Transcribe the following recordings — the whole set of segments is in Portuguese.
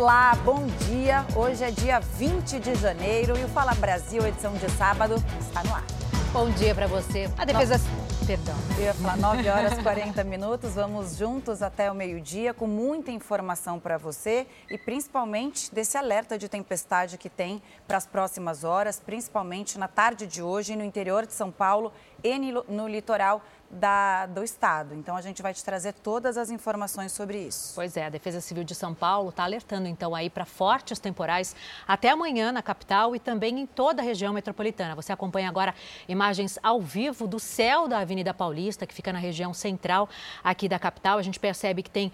Olá, bom dia. Hoje é dia 20 de janeiro e o Fala Brasil, edição de sábado, está no ar. Bom dia para você. A defesa. No... Perdão. Eu ia falar 9 horas e 40 minutos. Vamos juntos até o meio-dia com muita informação para você e principalmente desse alerta de tempestade que tem para as próximas horas, principalmente na tarde de hoje no interior de São Paulo e no litoral da, do Estado. Então, a gente vai te trazer todas as informações sobre isso. Pois é, a Defesa Civil de São Paulo está alertando, então, aí para fortes temporais até amanhã na capital e também em toda a região metropolitana. Você acompanha agora imagens ao vivo do céu da Avenida Paulista, que fica na região central aqui da capital. A gente percebe que tem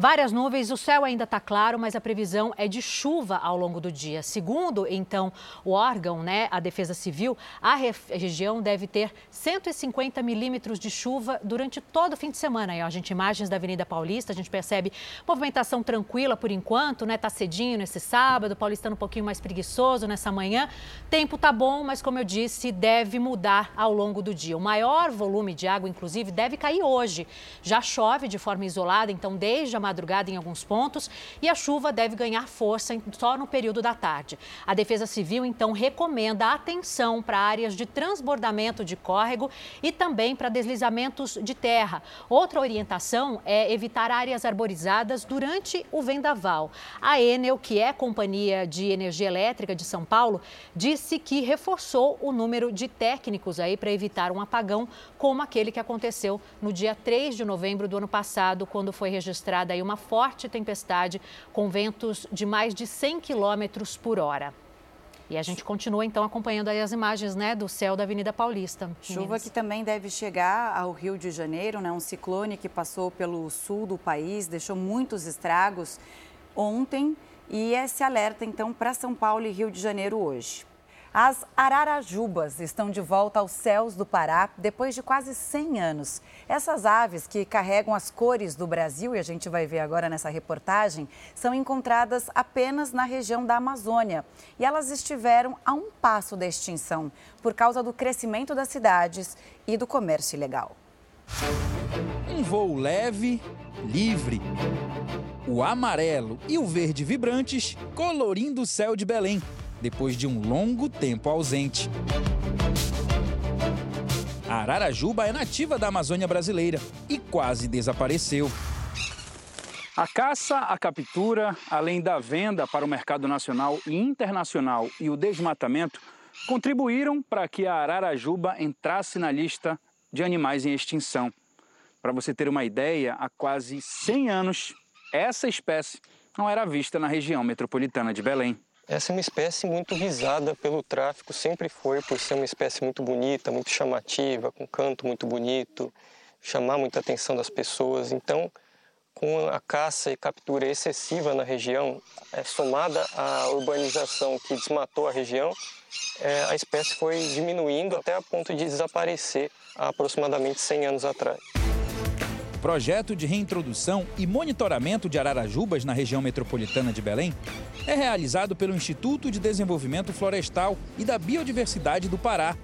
Várias nuvens, o céu ainda está claro, mas a previsão é de chuva ao longo do dia. Segundo, então, o órgão, né, a Defesa Civil, a região deve ter 150 milímetros de chuva durante todo o fim de semana. Aí, ó, a gente imagens da Avenida Paulista, a gente percebe movimentação tranquila por enquanto, né? Tá cedinho nesse sábado, paulistano um pouquinho mais preguiçoso nessa manhã. Tempo tá bom, mas como eu disse, deve mudar ao longo do dia. O maior volume de água, inclusive, deve cair hoje. Já chove de forma isolada, então desde a madrugada em alguns pontos e a chuva deve ganhar força só no período da tarde. A Defesa Civil, então, recomenda atenção para áreas de transbordamento de córrego e também para deslizamentos de terra. Outra orientação é evitar áreas arborizadas durante o vendaval. A Enel, que é companhia de energia elétrica de São Paulo, disse que reforçou o número de técnicos aí para evitar um apagão como aquele que aconteceu no dia 3 de novembro do ano passado, quando foi registrada aí uma forte tempestade com ventos de mais de 100 quilômetros por hora. E a gente continua então acompanhando aí as imagens né, do céu da Avenida Paulista. Chuva que também deve chegar ao Rio de Janeiro, né? Um ciclone que passou pelo sul do país, deixou muitos estragos ontem e esse alerta então para São Paulo e Rio de Janeiro hoje. As ararajubas estão de volta aos céus do Pará depois de quase 100 anos. Essas aves que carregam as cores do Brasil, e a gente vai ver agora nessa reportagem, são encontradas apenas na região da Amazônia. E elas estiveram a um passo da extinção por causa do crescimento das cidades e do comércio ilegal. Um voo leve, livre. O amarelo e o verde vibrantes colorindo o céu de Belém depois de um longo tempo ausente. A Ararajuba é nativa da Amazônia brasileira e quase desapareceu. A caça, a captura, além da venda para o mercado nacional e internacional e o desmatamento, contribuíram para que a Ararajuba entrasse na lista de animais em extinção. Para você ter uma ideia, há quase 100 anos, essa espécie não era vista na região metropolitana de Belém. Essa é uma espécie muito visada pelo tráfico, sempre foi por ser uma espécie muito bonita, muito chamativa, com canto muito bonito, chamar muita atenção das pessoas. Então, com a caça e captura excessiva na região, é, somada à urbanização que desmatou a região, é, a espécie foi diminuindo até a ponto de desaparecer há aproximadamente 100 anos atrás. Projeto de reintrodução e monitoramento de ararajubas na região metropolitana de Belém é realizado pelo Instituto de Desenvolvimento Florestal e da Biodiversidade do Pará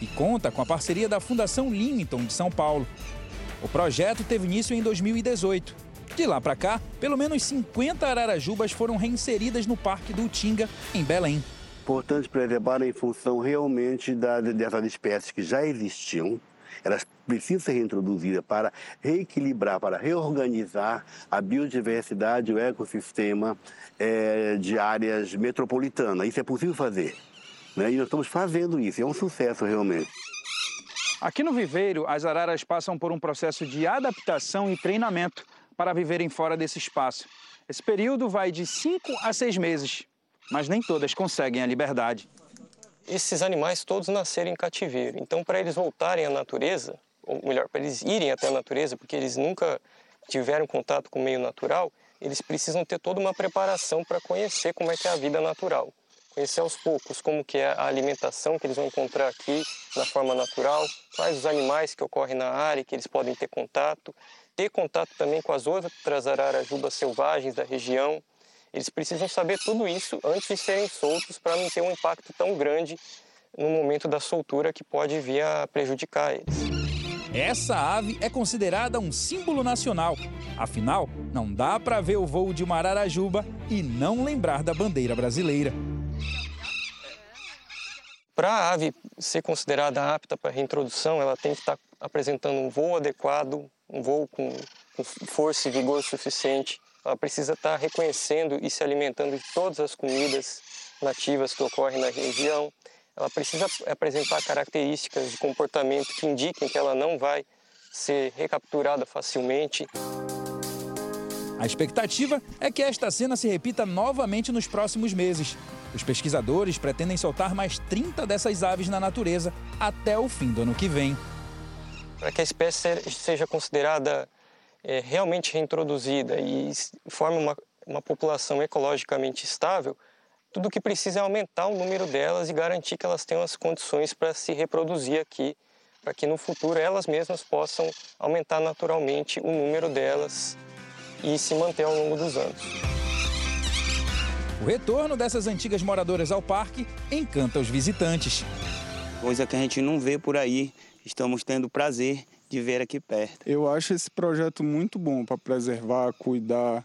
e conta com a parceria da Fundação Limington de São Paulo. O projeto teve início em 2018. De lá para cá, pelo menos 50 ararajubas foram reinseridas no Parque do Utinga, em Belém. Importante preservar em função realmente da, dessas espécies que já existiam, elas precisam ser reintroduzidas para reequilibrar, para reorganizar a biodiversidade, o ecossistema é, de áreas metropolitanas. Isso é possível fazer. Né? E nós estamos fazendo isso, é um sucesso realmente. Aqui no viveiro, as araras passam por um processo de adaptação e treinamento para viverem fora desse espaço. Esse período vai de 5 a 6 meses, mas nem todas conseguem a liberdade esses animais todos nasceram em cativeiro. Então, para eles voltarem à natureza, ou melhor, para eles irem até a natureza, porque eles nunca tiveram contato com o meio natural, eles precisam ter toda uma preparação para conhecer como é que é a vida natural. Conhecer aos poucos como que é a alimentação que eles vão encontrar aqui na forma natural, quais os animais que ocorrem na área que eles podem ter contato, ter contato também com as outras ararajubas selvagens da região, eles precisam saber tudo isso antes de serem soltos para não ter um impacto tão grande no momento da soltura que pode vir a prejudicar eles. Essa ave é considerada um símbolo nacional. Afinal, não dá para ver o voo de uma ararajuba e não lembrar da bandeira brasileira. Para a ave ser considerada apta para reintrodução, ela tem que estar tá apresentando um voo adequado, um voo com, com força e vigor suficiente. Ela precisa estar tá reconhecendo e se alimentando de todas as comidas nativas que ocorrem na região. Ela precisa apresentar características de comportamento que indiquem que ela não vai ser recapturada facilmente. A expectativa é que esta cena se repita novamente nos próximos meses. Os pesquisadores pretendem soltar mais 30 dessas aves na natureza até o fim do ano que vem. Para que a espécie seja considerada é, realmente reintroduzida e forme uma, uma população ecologicamente estável, tudo o que precisa é aumentar o número delas e garantir que elas tenham as condições para se reproduzir aqui, para que no futuro elas mesmas possam aumentar naturalmente o número delas e se manter ao longo dos anos. O retorno dessas antigas moradoras ao parque encanta os visitantes. Coisa que a gente não vê por aí, estamos tendo prazer de ver aqui perto. Eu acho esse projeto muito bom para preservar, cuidar.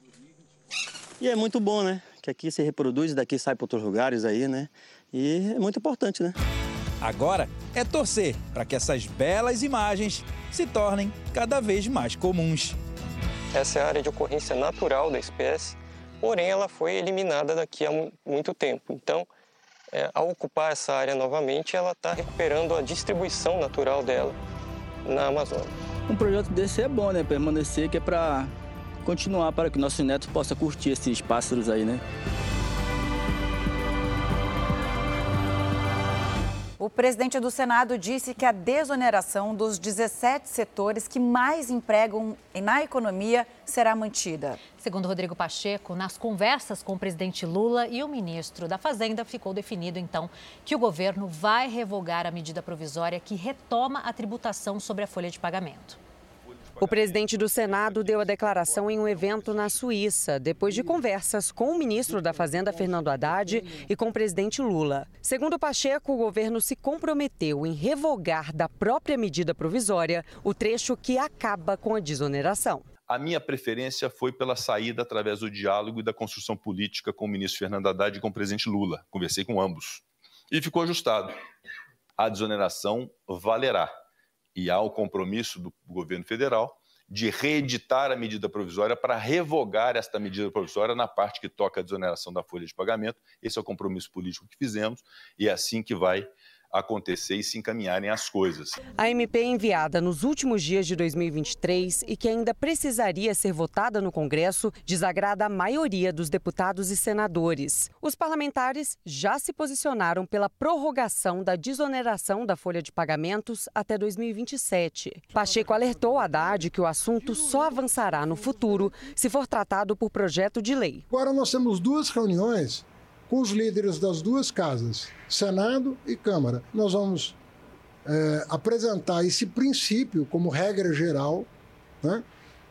E é muito bom, né? Que aqui se reproduz, daqui sai para outros lugares aí, né? E é muito importante, né? Agora é torcer para que essas belas imagens se tornem cada vez mais comuns. Essa é a área de ocorrência natural da espécie, porém ela foi eliminada daqui a muito tempo. Então, é, ao ocupar essa área novamente, ela está recuperando a distribuição natural dela na Amazônia. Um projeto desse é bom, né? Permanecer, que é para continuar, para que nossos netos possam curtir esses pássaros aí, né? O presidente do Senado disse que a desoneração dos 17 setores que mais empregam na economia será mantida. Segundo Rodrigo Pacheco, nas conversas com o presidente Lula e o ministro da Fazenda, ficou definido então que o governo vai revogar a medida provisória que retoma a tributação sobre a folha de pagamento. O presidente do Senado deu a declaração em um evento na Suíça, depois de conversas com o ministro da Fazenda, Fernando Haddad, e com o presidente Lula. Segundo Pacheco, o governo se comprometeu em revogar da própria medida provisória o trecho que acaba com a desoneração. A minha preferência foi pela saída através do diálogo e da construção política com o ministro Fernando Haddad e com o presidente Lula. Conversei com ambos. E ficou ajustado. A desoneração valerá e há o compromisso do governo federal de reeditar a medida provisória para revogar esta medida provisória na parte que toca a desoneração da folha de pagamento. Esse é o compromisso político que fizemos e é assim que vai acontecer e se encaminharem as coisas. A MP enviada nos últimos dias de 2023 e que ainda precisaria ser votada no Congresso desagrada a maioria dos deputados e senadores. Os parlamentares já se posicionaram pela prorrogação da desoneração da folha de pagamentos até 2027. Pacheco alertou a Haddad que o assunto só avançará no futuro se for tratado por projeto de lei. Agora nós temos duas reuniões com os líderes das duas casas, Senado e Câmara. Nós vamos é, apresentar esse princípio como regra geral né?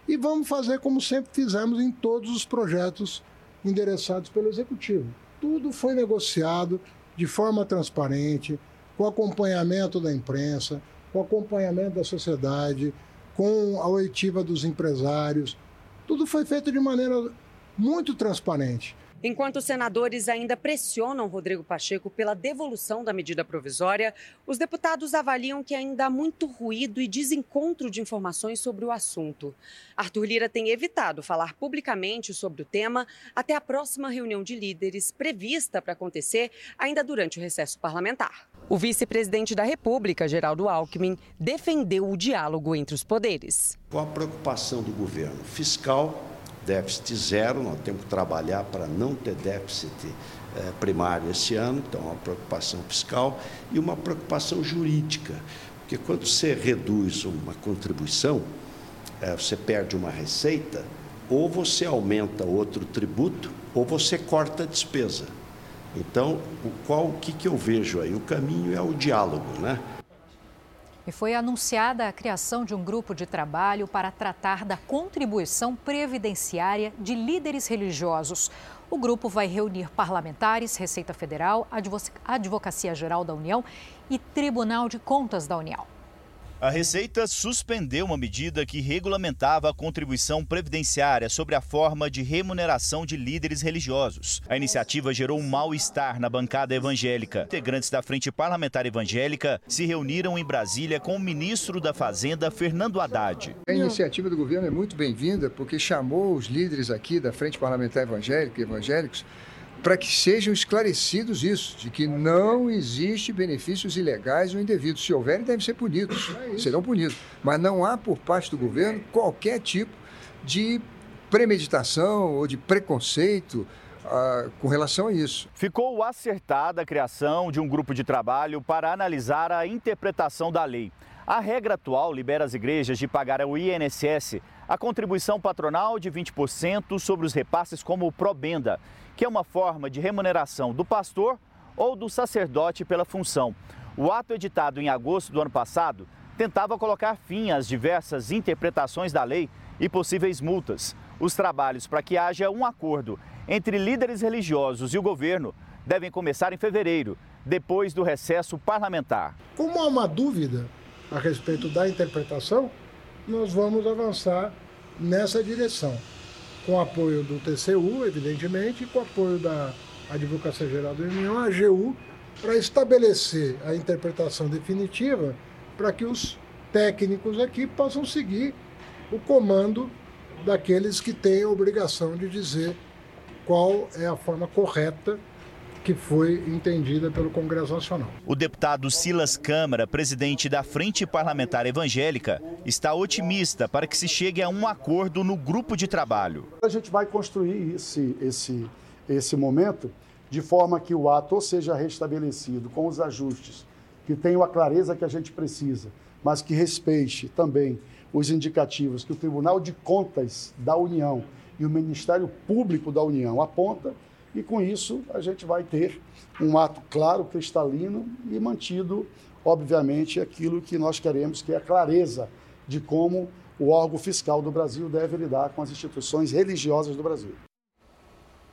e vamos fazer como sempre fizemos em todos os projetos endereçados pelo Executivo. Tudo foi negociado de forma transparente, com acompanhamento da imprensa, com acompanhamento da sociedade, com a oitiva dos empresários. Tudo foi feito de maneira muito transparente. Enquanto os senadores ainda pressionam Rodrigo Pacheco pela devolução da medida provisória, os deputados avaliam que ainda há muito ruído e desencontro de informações sobre o assunto. Arthur Lira tem evitado falar publicamente sobre o tema até a próxima reunião de líderes prevista para acontecer ainda durante o recesso parlamentar. O vice-presidente da República, Geraldo Alckmin, defendeu o diálogo entre os poderes. Qual a preocupação do governo? Fiscal déficit zero, nós temos que trabalhar para não ter déficit é, primário esse ano, então uma preocupação fiscal e uma preocupação jurídica, porque quando você reduz uma contribuição, é, você perde uma receita, ou você aumenta outro tributo, ou você corta a despesa. Então, o qual o que, que eu vejo aí? O caminho é o diálogo, né? E foi anunciada a criação de um grupo de trabalho para tratar da contribuição previdenciária de líderes religiosos. O grupo vai reunir parlamentares, Receita Federal, Advocacia Geral da União e Tribunal de Contas da União. A Receita suspendeu uma medida que regulamentava a contribuição previdenciária sobre a forma de remuneração de líderes religiosos. A iniciativa gerou um mal-estar na bancada evangélica. Integrantes da Frente Parlamentar Evangélica se reuniram em Brasília com o ministro da Fazenda, Fernando Haddad. A iniciativa do governo é muito bem-vinda porque chamou os líderes aqui da Frente Parlamentar Evangélica e evangélicos para que sejam esclarecidos isso, de que não existe benefícios ilegais ou indevidos. Se houverem, devem ser punidos, é serão punidos. Mas não há por parte do governo qualquer tipo de premeditação ou de preconceito ah, com relação a isso. Ficou acertada a criação de um grupo de trabalho para analisar a interpretação da lei. A regra atual libera as igrejas de pagar ao INSS a contribuição patronal de 20% sobre os repasses como probenda que é uma forma de remuneração do pastor ou do sacerdote pela função. O ato editado em agosto do ano passado tentava colocar fim às diversas interpretações da lei e possíveis multas. Os trabalhos para que haja um acordo entre líderes religiosos e o governo devem começar em fevereiro, depois do recesso parlamentar. Como há uma dúvida a respeito da interpretação, nós vamos avançar nessa direção com apoio do TCU, evidentemente, e com apoio da Advocacia Geral da União, a AGU, para estabelecer a interpretação definitiva para que os técnicos aqui possam seguir o comando daqueles que têm a obrigação de dizer qual é a forma correta que foi entendida pelo Congresso Nacional. O deputado Silas Câmara, presidente da Frente Parlamentar Evangélica, está otimista para que se chegue a um acordo no grupo de trabalho. A gente vai construir esse, esse, esse momento de forma que o ato seja restabelecido com os ajustes, que tenha a clareza que a gente precisa, mas que respeite também os indicativos que o Tribunal de Contas da União e o Ministério Público da União aponta e com isso a gente vai ter um ato claro, cristalino e mantido, obviamente, aquilo que nós queremos, que é a clareza de como o órgão fiscal do Brasil deve lidar com as instituições religiosas do Brasil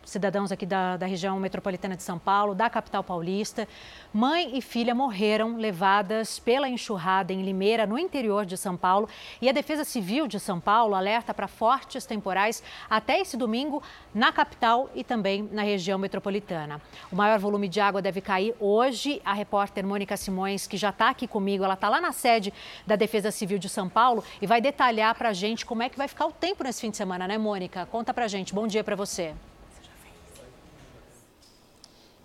cidadãos aqui da, da região metropolitana de São Paulo, da capital paulista. Mãe e filha morreram levadas pela enxurrada em Limeira, no interior de São Paulo. E a Defesa Civil de São Paulo alerta para fortes temporais até esse domingo na capital e também na região metropolitana. O maior volume de água deve cair hoje. A repórter Mônica Simões, que já está aqui comigo, ela está lá na sede da Defesa Civil de São Paulo e vai detalhar para a gente como é que vai ficar o tempo nesse fim de semana, né, Mônica? Conta para a gente. Bom dia para você.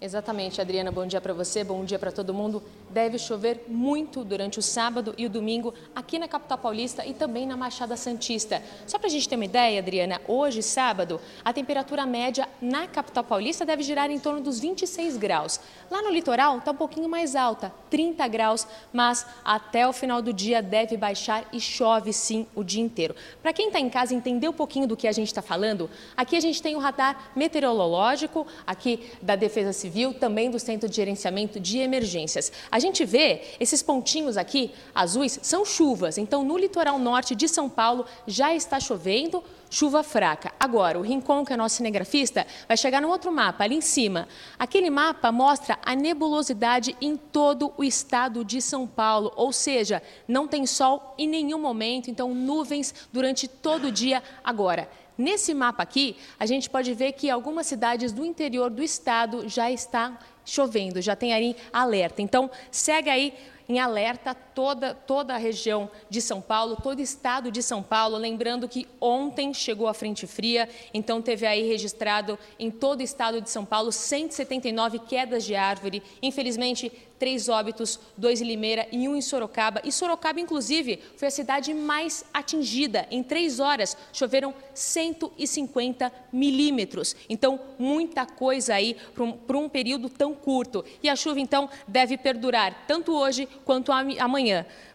Exatamente, Adriana. Bom dia para você, bom dia para todo mundo. Deve chover muito durante o sábado e o domingo aqui na capital paulista e também na Machada Santista. Só para a gente ter uma ideia, Adriana, hoje, sábado, a temperatura média na capital paulista deve girar em torno dos 26 graus. Lá no litoral está um pouquinho mais alta, 30 graus, mas até o final do dia deve baixar e chove sim o dia inteiro. Para quem está em casa entender um pouquinho do que a gente está falando, aqui a gente tem o radar meteorológico aqui da Defesa Civil Civil, também do Centro de Gerenciamento de Emergências. A gente vê esses pontinhos aqui, azuis, são chuvas. Então, no litoral norte de São Paulo já está chovendo, chuva fraca. Agora, o Rincon, que é nosso cinegrafista, vai chegar num outro mapa, ali em cima. Aquele mapa mostra a nebulosidade em todo o estado de São Paulo, ou seja, não tem sol em nenhum momento, então nuvens durante todo o dia agora. Nesse mapa aqui, a gente pode ver que algumas cidades do interior do estado já está chovendo, já tem aí alerta. Então, segue aí em alerta toda, toda a região de São Paulo, todo o estado de São Paulo. Lembrando que ontem chegou a frente fria, então teve aí registrado em todo o estado de São Paulo 179 quedas de árvore. Infelizmente, três óbitos, dois em Limeira e um em Sorocaba. E Sorocaba, inclusive, foi a cidade mais atingida. Em três horas, choveram 150 milímetros. Então, muita coisa aí para um, um período tão curto. E a chuva, então, deve perdurar tanto hoje quanto amanhã.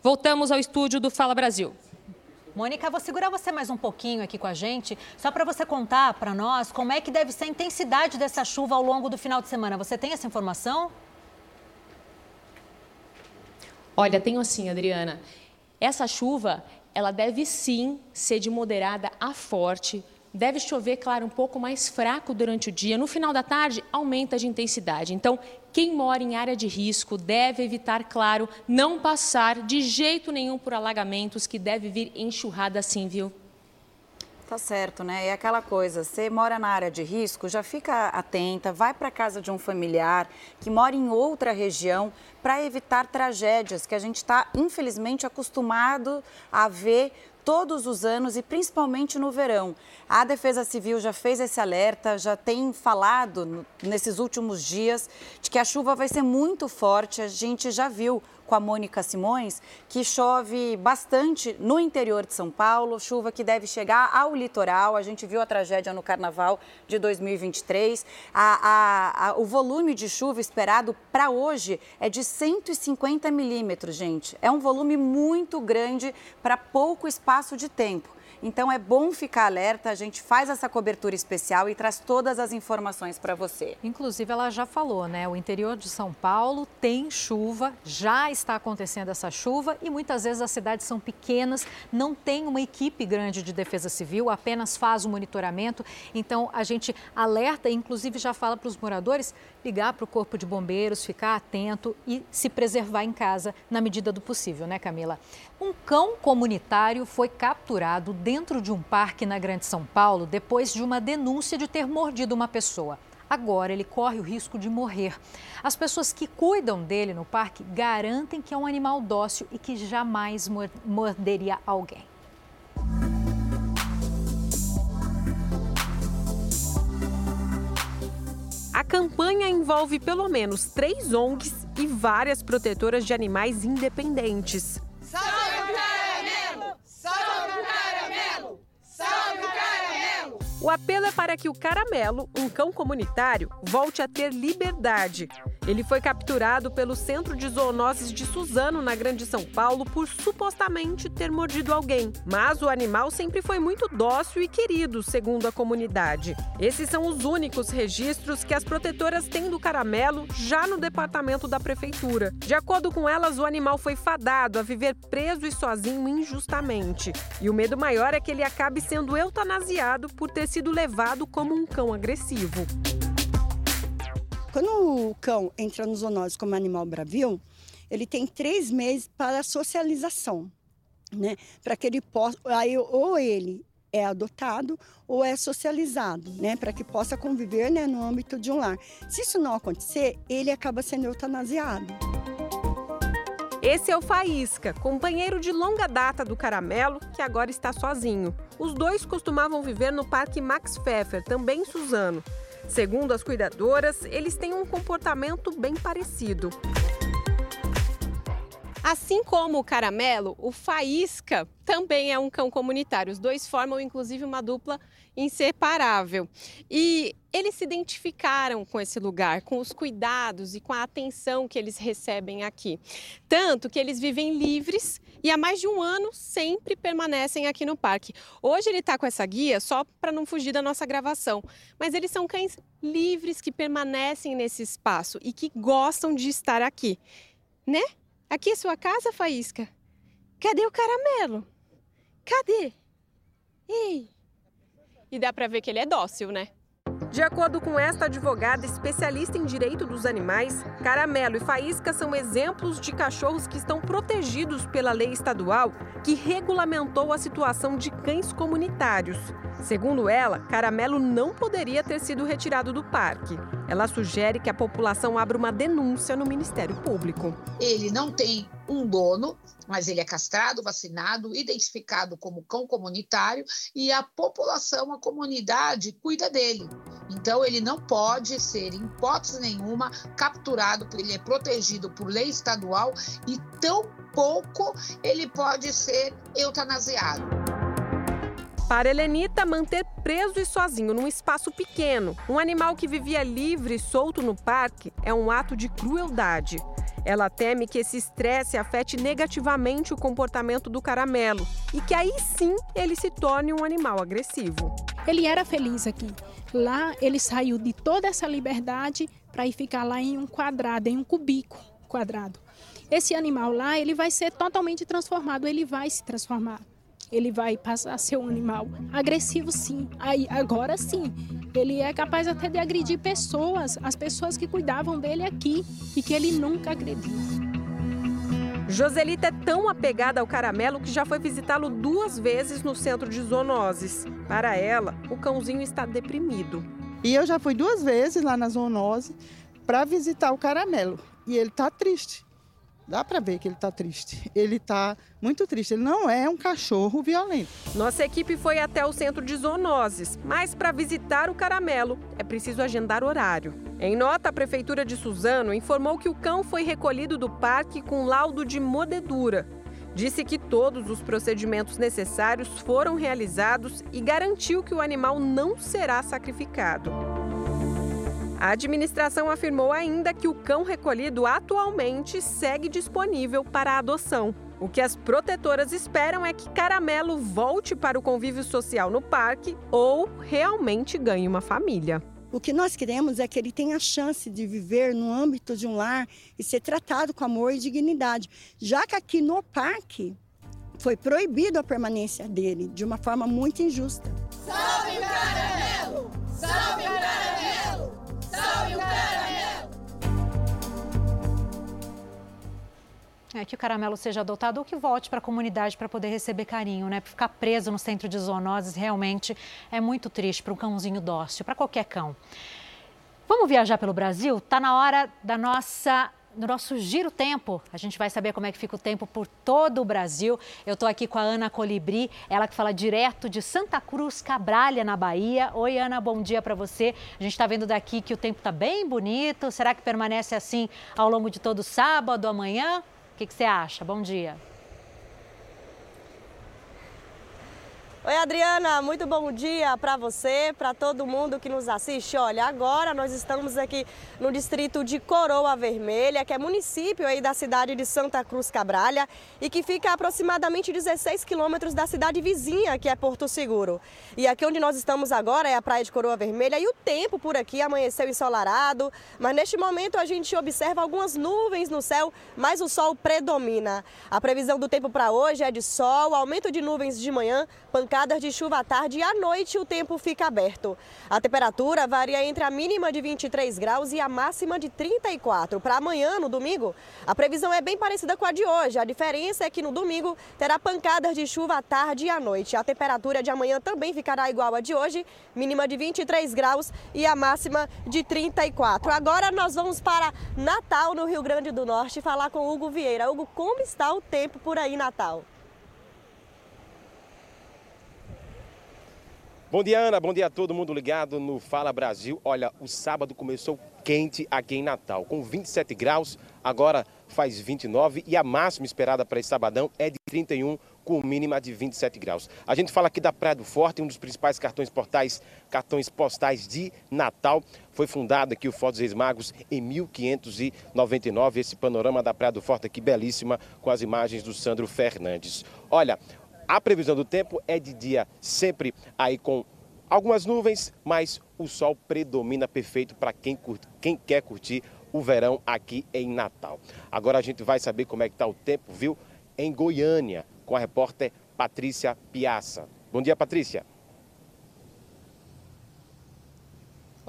Voltamos ao estúdio do Fala Brasil. Mônica, vou segurar você mais um pouquinho aqui com a gente, só para você contar para nós como é que deve ser a intensidade dessa chuva ao longo do final de semana. Você tem essa informação? Olha, tenho assim, Adriana. Essa chuva, ela deve sim ser de moderada a forte. Deve chover, claro, um pouco mais fraco durante o dia. No final da tarde, aumenta de intensidade. Então, quem mora em área de risco deve evitar, claro, não passar de jeito nenhum por alagamentos que deve vir enxurrada assim, viu? Tá certo, né? É aquela coisa, você mora na área de risco, já fica atenta, vai para casa de um familiar que mora em outra região para evitar tragédias que a gente está, infelizmente, acostumado a ver todos os anos e principalmente no verão. A Defesa Civil já fez esse alerta, já tem falado nesses últimos dias de que a chuva vai ser muito forte. A gente já viu com a Mônica Simões que chove bastante no interior de São Paulo, chuva que deve chegar ao litoral. A gente viu a tragédia no Carnaval de 2023. A, a, a, o volume de chuva esperado para hoje é de 150 milímetros, gente. É um volume muito grande para pouco espaço de tempo. Então é bom ficar alerta, a gente faz essa cobertura especial e traz todas as informações para você. Inclusive, ela já falou, né? O interior de São Paulo tem chuva, já está acontecendo essa chuva e muitas vezes as cidades são pequenas, não tem uma equipe grande de defesa civil, apenas faz o monitoramento. Então a gente alerta, inclusive já fala para os moradores ligar para o corpo de bombeiros, ficar atento e se preservar em casa na medida do possível, né, Camila? Um cão comunitário foi capturado dentro de um parque na Grande São Paulo depois de uma denúncia de ter mordido uma pessoa. Agora ele corre o risco de morrer. As pessoas que cuidam dele no parque garantem que é um animal dócil e que jamais morderia alguém. A campanha envolve pelo menos três ONGs e várias protetoras de animais independentes. Salve o caramelo! Salve o caramelo! Salve o caramelo! O apelo é para que o Caramelo, um cão comunitário, volte a ter liberdade. Ele foi capturado pelo Centro de Zoonoses de Suzano, na Grande São Paulo, por supostamente ter mordido alguém. Mas o animal sempre foi muito dócil e querido, segundo a comunidade. Esses são os únicos registros que as protetoras têm do caramelo já no departamento da prefeitura. De acordo com elas, o animal foi fadado a viver preso e sozinho injustamente. E o medo maior é que ele acabe sendo eutanasiado por ter sido levado como um cão agressivo. Quando o cão entra no zoonose como animal bravio, ele tem três meses para socialização, né? Para que ele possa, aí ou ele é adotado ou é socializado, né, para que possa conviver, né, no âmbito de um lar. Se isso não acontecer, ele acaba sendo eutanasiado. Esse é o Faísca, companheiro de longa data do Caramelo, que agora está sozinho. Os dois costumavam viver no Parque Max Pfeffer, também em Suzano. Segundo as cuidadoras, eles têm um comportamento bem parecido. Assim como o caramelo, o faísca também é um cão comunitário. Os dois formam inclusive uma dupla inseparável. E eles se identificaram com esse lugar, com os cuidados e com a atenção que eles recebem aqui. Tanto que eles vivem livres e há mais de um ano sempre permanecem aqui no parque. Hoje ele está com essa guia só para não fugir da nossa gravação, mas eles são cães livres que permanecem nesse espaço e que gostam de estar aqui, né? Aqui é sua casa, Faísca? Cadê o caramelo? Cadê? Ei! E dá para ver que ele é dócil, né? De acordo com esta advogada especialista em direito dos animais, Caramelo e Faísca são exemplos de cachorros que estão protegidos pela lei estadual que regulamentou a situação de cães comunitários. Segundo ela, Caramelo não poderia ter sido retirado do parque. Ela sugere que a população abra uma denúncia no Ministério Público. Ele não tem um dono, mas ele é castrado, vacinado, identificado como cão comunitário e a população, a comunidade cuida dele. Então ele não pode ser, em hipótese nenhuma, capturado, porque ele é protegido por lei estadual e tão pouco ele pode ser eutanasiado. Para Helenita, manter preso e sozinho num espaço pequeno, um animal que vivia livre e solto no parque, é um ato de crueldade. Ela teme que esse estresse afete negativamente o comportamento do caramelo e que aí sim ele se torne um animal agressivo. Ele era feliz aqui. Lá ele saiu de toda essa liberdade para ir ficar lá em um quadrado, em um cubico quadrado. Esse animal lá, ele vai ser totalmente transformado, ele vai se transformar. Ele vai passar a ser um animal agressivo, sim. Aí, agora sim, ele é capaz até de agredir pessoas, as pessoas que cuidavam dele aqui e que ele nunca agrediu. Joselita é tão apegada ao caramelo que já foi visitá-lo duas vezes no centro de zoonoses. Para ela, o cãozinho está deprimido. E eu já fui duas vezes lá na zoonose para visitar o caramelo. E ele está triste. Dá para ver que ele está triste. Ele está muito triste. Ele não é um cachorro violento. Nossa equipe foi até o centro de zoonoses, mas para visitar o caramelo é preciso agendar horário. Em nota, a prefeitura de Suzano informou que o cão foi recolhido do parque com laudo de mordedura. Disse que todos os procedimentos necessários foram realizados e garantiu que o animal não será sacrificado. A administração afirmou ainda que o cão recolhido atualmente segue disponível para adoção. O que as protetoras esperam é que Caramelo volte para o convívio social no parque ou realmente ganhe uma família. O que nós queremos é que ele tenha a chance de viver no âmbito de um lar e ser tratado com amor e dignidade, já que aqui no parque foi proibido a permanência dele de uma forma muito injusta. Salve o caramelo! Salve o o caramelo! É que o caramelo seja adotado ou que volte para a comunidade para poder receber carinho, né? Ficar preso no centro de zoonoses realmente é muito triste para um cãozinho dócil, para qualquer cão. Vamos viajar pelo Brasil? Está na hora da nossa no nosso Giro Tempo. A gente vai saber como é que fica o tempo por todo o Brasil. Eu estou aqui com a Ana Colibri, ela que fala direto de Santa Cruz Cabralha, na Bahia. Oi, Ana, bom dia para você. A gente está vendo daqui que o tempo está bem bonito. Será que permanece assim ao longo de todo sábado, amanhã? O que, que você acha? Bom dia. Oi, Adriana, muito bom dia para você, para todo mundo que nos assiste. Olha, agora nós estamos aqui no distrito de Coroa Vermelha, que é município aí da cidade de Santa Cruz Cabralha e que fica a aproximadamente 16 quilômetros da cidade vizinha, que é Porto Seguro. E aqui onde nós estamos agora é a praia de Coroa Vermelha e o tempo por aqui amanheceu ensolarado, mas neste momento a gente observa algumas nuvens no céu, mas o sol predomina. A previsão do tempo para hoje é de sol, aumento de nuvens de manhã, pancadas de chuva à tarde e à noite o tempo fica aberto. A temperatura varia entre a mínima de 23 graus e a máxima de 34. Para amanhã, no domingo, a previsão é bem parecida com a de hoje. A diferença é que no domingo terá pancadas de chuva à tarde e à noite. A temperatura de amanhã também ficará igual à de hoje, mínima de 23 graus e a máxima de 34. Agora nós vamos para Natal, no Rio Grande do Norte, falar com Hugo Vieira. Hugo, como está o tempo por aí, Natal? Bom dia, Ana. Bom dia a todo mundo ligado no Fala Brasil. Olha, o sábado começou quente aqui em Natal, com 27 graus, agora faz 29 e a máxima esperada para esse sabadão é de 31, com mínima de 27 graus. A gente fala aqui da Praia do Forte, um dos principais cartões portais, cartões postais de Natal. Foi fundado aqui o Fotos Reis Magos em 1599. Esse panorama da Praia do Forte aqui belíssima, com as imagens do Sandro Fernandes. Olha, a previsão do tempo é de dia sempre aí com algumas nuvens, mas o sol predomina perfeito para quem, quem quer curtir o verão aqui em Natal. Agora a gente vai saber como é que está o tempo, viu? Em Goiânia, com a repórter Patrícia Piaça. Bom dia, Patrícia.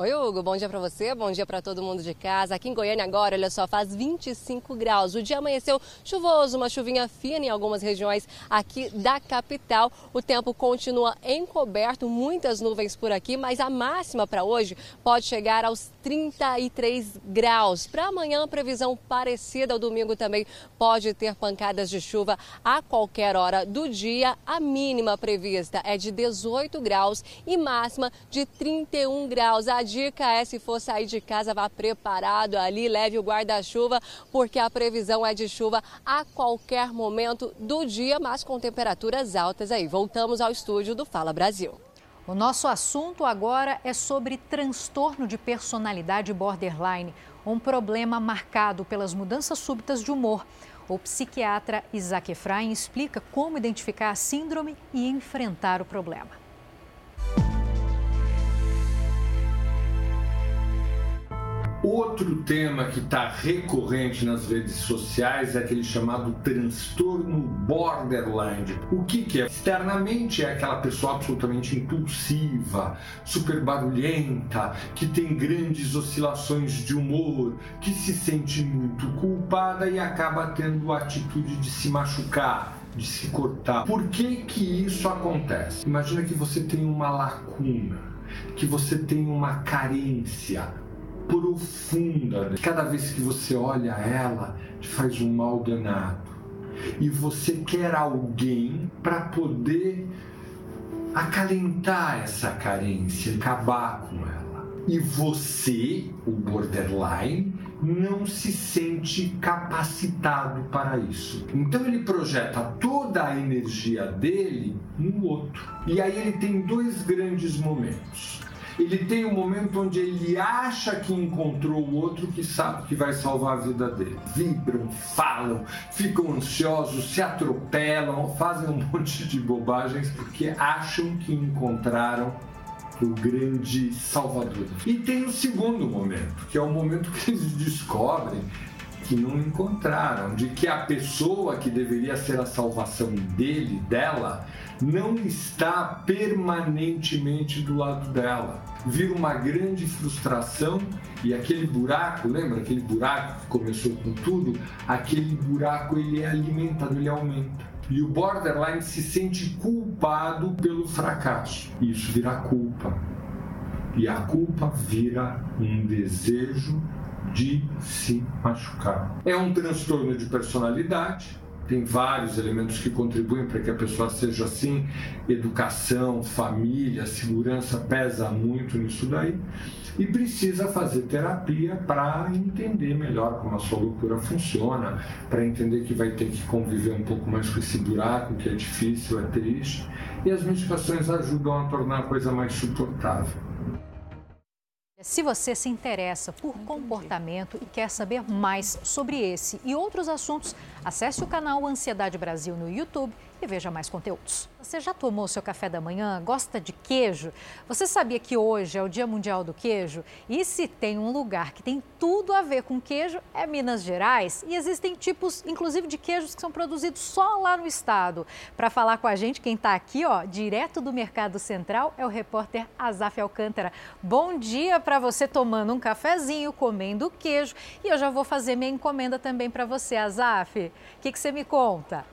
Oi, Hugo, bom dia para você, bom dia para todo mundo de casa. Aqui em Goiânia agora, olha só, faz 25 graus. O dia amanheceu chuvoso, uma chuvinha fina em algumas regiões aqui da capital. O tempo continua encoberto, muitas nuvens por aqui, mas a máxima para hoje pode chegar aos 33 graus. Para amanhã, previsão parecida ao domingo também pode ter pancadas de chuva a qualquer hora do dia. A mínima prevista é de 18 graus e máxima de 31 graus. A dica é, se for sair de casa, vá preparado ali, leve o guarda-chuva, porque a previsão é de chuva a qualquer momento do dia, mas com temperaturas altas aí. Voltamos ao estúdio do Fala Brasil. O nosso assunto agora é sobre transtorno de personalidade borderline, um problema marcado pelas mudanças súbitas de humor. O psiquiatra Isaac Efraim explica como identificar a síndrome e enfrentar o problema. Outro tema que está recorrente nas redes sociais é aquele chamado transtorno borderline. O que, que é? Externamente é aquela pessoa absolutamente impulsiva, super barulhenta, que tem grandes oscilações de humor, que se sente muito culpada e acaba tendo a atitude de se machucar de se cortar. Por que que isso acontece? Imagina que você tem uma lacuna, que você tem uma carência profunda. Cada vez que você olha ela, te faz um mal danado. E você quer alguém para poder acalentar essa carência, acabar com ela. E você, o borderline, não se sente capacitado para isso. Então ele projeta toda a energia dele no outro. E aí ele tem dois grandes momentos. Ele tem um momento onde ele acha que encontrou o outro que sabe que vai salvar a vida dele. Vibram, falam, ficam ansiosos, se atropelam, fazem um monte de bobagens porque acham que encontraram o grande salvador. E tem o segundo momento, que é o momento que eles descobrem que não encontraram, de que a pessoa que deveria ser a salvação dele, dela, não está permanentemente do lado dela. Vira uma grande frustração e aquele buraco, lembra aquele buraco que começou com tudo? Aquele buraco ele é alimentado, ele aumenta. E o borderline se sente culpado pelo fracasso. Isso vira culpa. E a culpa vira um desejo de se machucar. É um transtorno de personalidade, tem vários elementos que contribuem para que a pessoa seja assim. Educação, família, segurança pesa muito nisso daí e precisa fazer terapia para entender melhor como a sua loucura funciona, para entender que vai ter que conviver um pouco mais com esse buraco que é difícil, é triste, e as medicações ajudam a tornar a coisa mais suportável. Se você se interessa por comportamento e quer saber mais sobre esse e outros assuntos, acesse o canal Ansiedade Brasil no YouTube e veja mais conteúdos. Você já tomou seu café da manhã? Gosta de queijo? Você sabia que hoje é o Dia Mundial do Queijo? E se tem um lugar que tem tudo a ver com queijo, é Minas Gerais. E existem tipos, inclusive, de queijos que são produzidos só lá no estado. Para falar com a gente, quem está aqui, ó, direto do Mercado Central, é o repórter Azaf Alcântara. Bom dia para você tomando um cafezinho, comendo queijo. E eu já vou fazer minha encomenda também para você, Azaf. O que, que você me conta?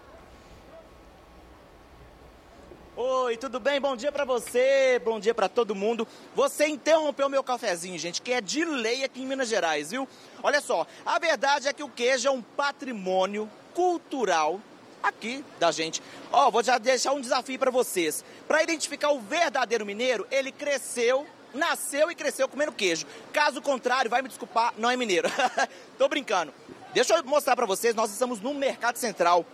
Oi, tudo bem? Bom dia para você, bom dia para todo mundo. Você interrompeu meu cafezinho, gente, que é de lei aqui em Minas Gerais, viu? Olha só, a verdade é que o queijo é um patrimônio cultural aqui da gente. Ó, vou já deixar um desafio para vocês. Para identificar o verdadeiro mineiro, ele cresceu, nasceu e cresceu comendo queijo. Caso contrário, vai me desculpar, não é mineiro. Tô brincando. Deixa eu mostrar para vocês, nós estamos no Mercado Central.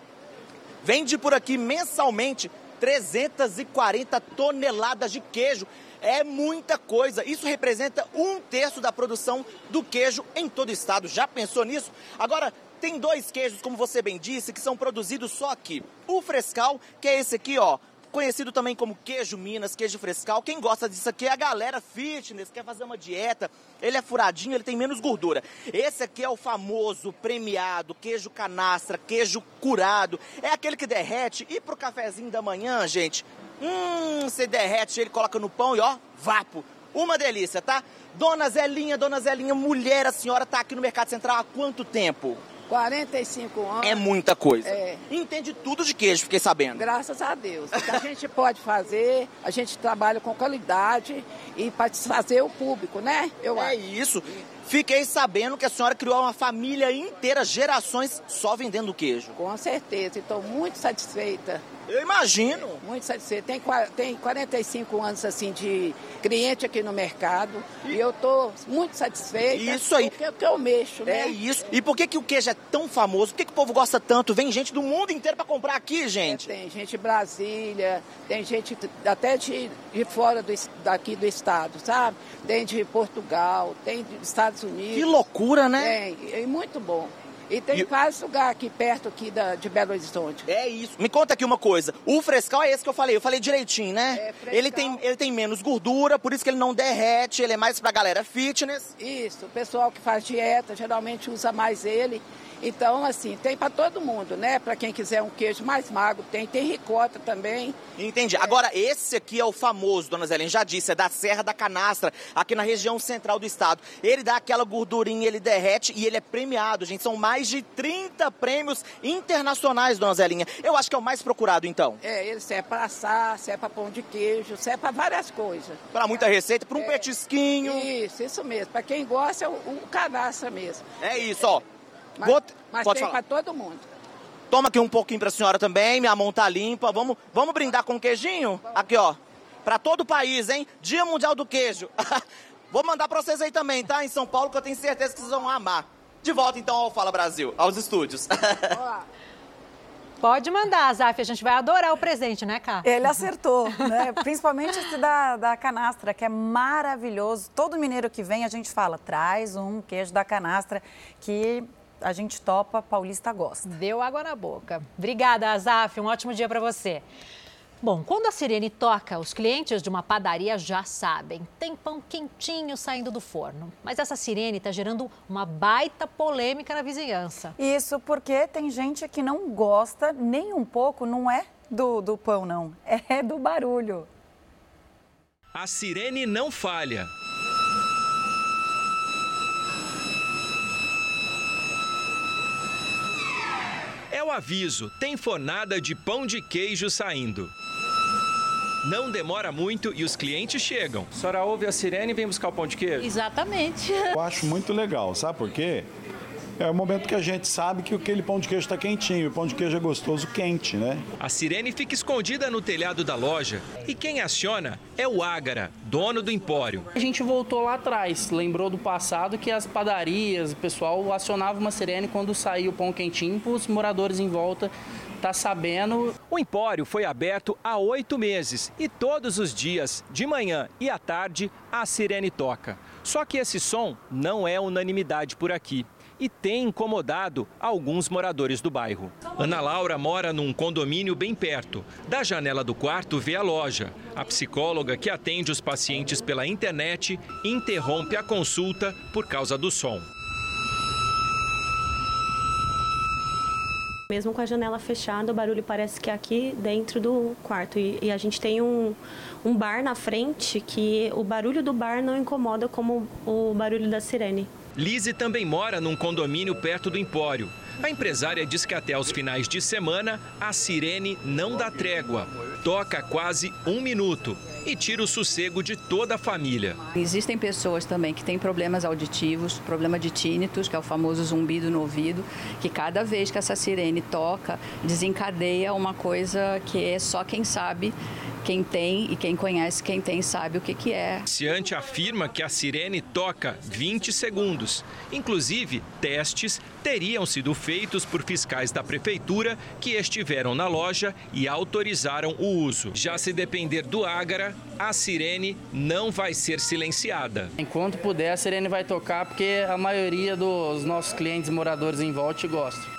Vende por aqui mensalmente 340 toneladas de queijo. É muita coisa. Isso representa um terço da produção do queijo em todo o estado. Já pensou nisso? Agora, tem dois queijos, como você bem disse, que são produzidos só aqui. O frescal, que é esse aqui, ó, conhecido também como queijo Minas, queijo frescal. Quem gosta disso aqui é a galera fitness, quer fazer uma dieta. Ele é furadinho, ele tem menos gordura. Esse aqui é o famoso, premiado, queijo canastra, queijo curado. É aquele que derrete. E pro cafezinho da manhã, gente, hum, você derrete, ele coloca no pão e ó, vapo. Uma delícia, tá? Dona Zelinha, Dona Zelinha, mulher, a senhora tá aqui no Mercado Central há quanto tempo? 45 anos. É muita coisa. É. Entende tudo de queijo, fiquei sabendo. Graças a Deus. O que a gente pode fazer, a gente trabalha com qualidade e para satisfazer o público, né? Eu é acho. isso. Fiquei sabendo que a senhora criou uma família inteira, gerações, só vendendo queijo. Com certeza, estou muito satisfeita. Eu imagino. É, muito satisfeita. Tem, tem 45 anos assim de cliente aqui no mercado e, e eu estou muito satisfeita. Isso aí. Porque, porque eu mexo, né? É isso. E por que, que o queijo é tão famoso? Por que, que o povo gosta tanto? Vem gente do mundo inteiro para comprar aqui, gente. É, tem gente de Brasília, tem gente até de, de fora do, daqui do estado, sabe? Tem de Portugal, tem de Estados Unidos. Que loucura, né? Tem, é muito bom. E tem e... vários lugares aqui perto aqui da, de Belo Horizonte. É isso. Me conta aqui uma coisa. O frescal é esse que eu falei. Eu falei direitinho, né? É, ele, tem, ele tem menos gordura, por isso que ele não derrete. Ele é mais pra galera fitness. Isso. O pessoal que faz dieta geralmente usa mais ele. Então, assim, tem para todo mundo, né? Para quem quiser um queijo mais magro, tem. Tem ricota também. Entendi. É. Agora, esse aqui é o famoso, dona Zelene, já disse, é da Serra da Canastra, aqui na região central do estado. Ele dá aquela gordurinha, ele derrete e ele é premiado, gente. São mais de 30 prêmios internacionais, dona Zelinha. Eu acho que é o mais procurado, então. É, ele serve para assar, serve para pão de queijo, serve para várias coisas. Para muita receita, para um é, petisquinho. Isso, isso mesmo. Para quem gosta, é o, o canastra mesmo. É isso, ó. Mas, Vou... mas Pode tem para todo mundo. Toma aqui um pouquinho para a senhora também, minha mão tá limpa. Vamos, vamos brindar com queijinho? Aqui, ó. Para todo o país, hein? Dia Mundial do Queijo. Vou mandar para vocês aí também, tá? Em São Paulo, que eu tenho certeza que vocês vão amar. De volta então ao Fala Brasil, aos estúdios. Pode mandar, Zaf, a gente vai adorar o presente, né, Cá? Ele acertou, né? Principalmente esse da, da canastra, que é maravilhoso. Todo mineiro que vem, a gente fala, traz um queijo da canastra, que a gente topa, paulista gosta. Deu água na boca. Obrigada, Azaf. Um ótimo dia para você. Bom, quando a sirene toca, os clientes de uma padaria já sabem. Tem pão quentinho saindo do forno. Mas essa sirene está gerando uma baita polêmica na vizinhança. Isso porque tem gente que não gosta nem um pouco, não é do, do pão, não. É do barulho. A sirene não falha. É o aviso: tem fornada de pão de queijo saindo. Não demora muito e os clientes chegam. A senhora ouve a sirene e vem buscar o pão de queijo? Exatamente. Eu acho muito legal, sabe por quê? É o momento que a gente sabe que aquele pão de queijo está quentinho. O pão de queijo é gostoso quente, né? A sirene fica escondida no telhado da loja e quem aciona é o Ágara, dono do empório. A gente voltou lá atrás, lembrou do passado que as padarias, o pessoal acionava uma sirene quando saía o pão quentinho para os moradores em volta tá sabendo. O Empório foi aberto há oito meses e todos os dias, de manhã e à tarde, a sirene toca. Só que esse som não é unanimidade por aqui e tem incomodado alguns moradores do bairro. Ana Laura mora num condomínio bem perto. Da janela do quarto vê a loja. A psicóloga que atende os pacientes pela internet interrompe a consulta por causa do som. Mesmo com a janela fechada, o barulho parece que é aqui dentro do quarto. E, e, a gente tem um, um bar na frente que o barulho do bar não incomoda como o barulho da sirene. Lise também mora num condomínio perto do Empório. A empresária diz que até os finais de semana a sirene não dá trégua. Toca quase um minuto e tira o sossego de toda a família. Existem pessoas também que têm problemas auditivos, problema de tinnitus, que é o famoso zumbido no ouvido, que cada vez que essa sirene toca, desencadeia uma coisa que é só quem sabe quem tem e quem conhece quem tem sabe o que, que é. Ciante afirma que a sirene toca 20 segundos. Inclusive, testes teriam sido feitos por fiscais da prefeitura que estiveram na loja e autorizaram o uso. Já se depender do Ágara, a sirene não vai ser silenciada. Enquanto puder, a sirene vai tocar porque a maioria dos nossos clientes moradores em volta gostam.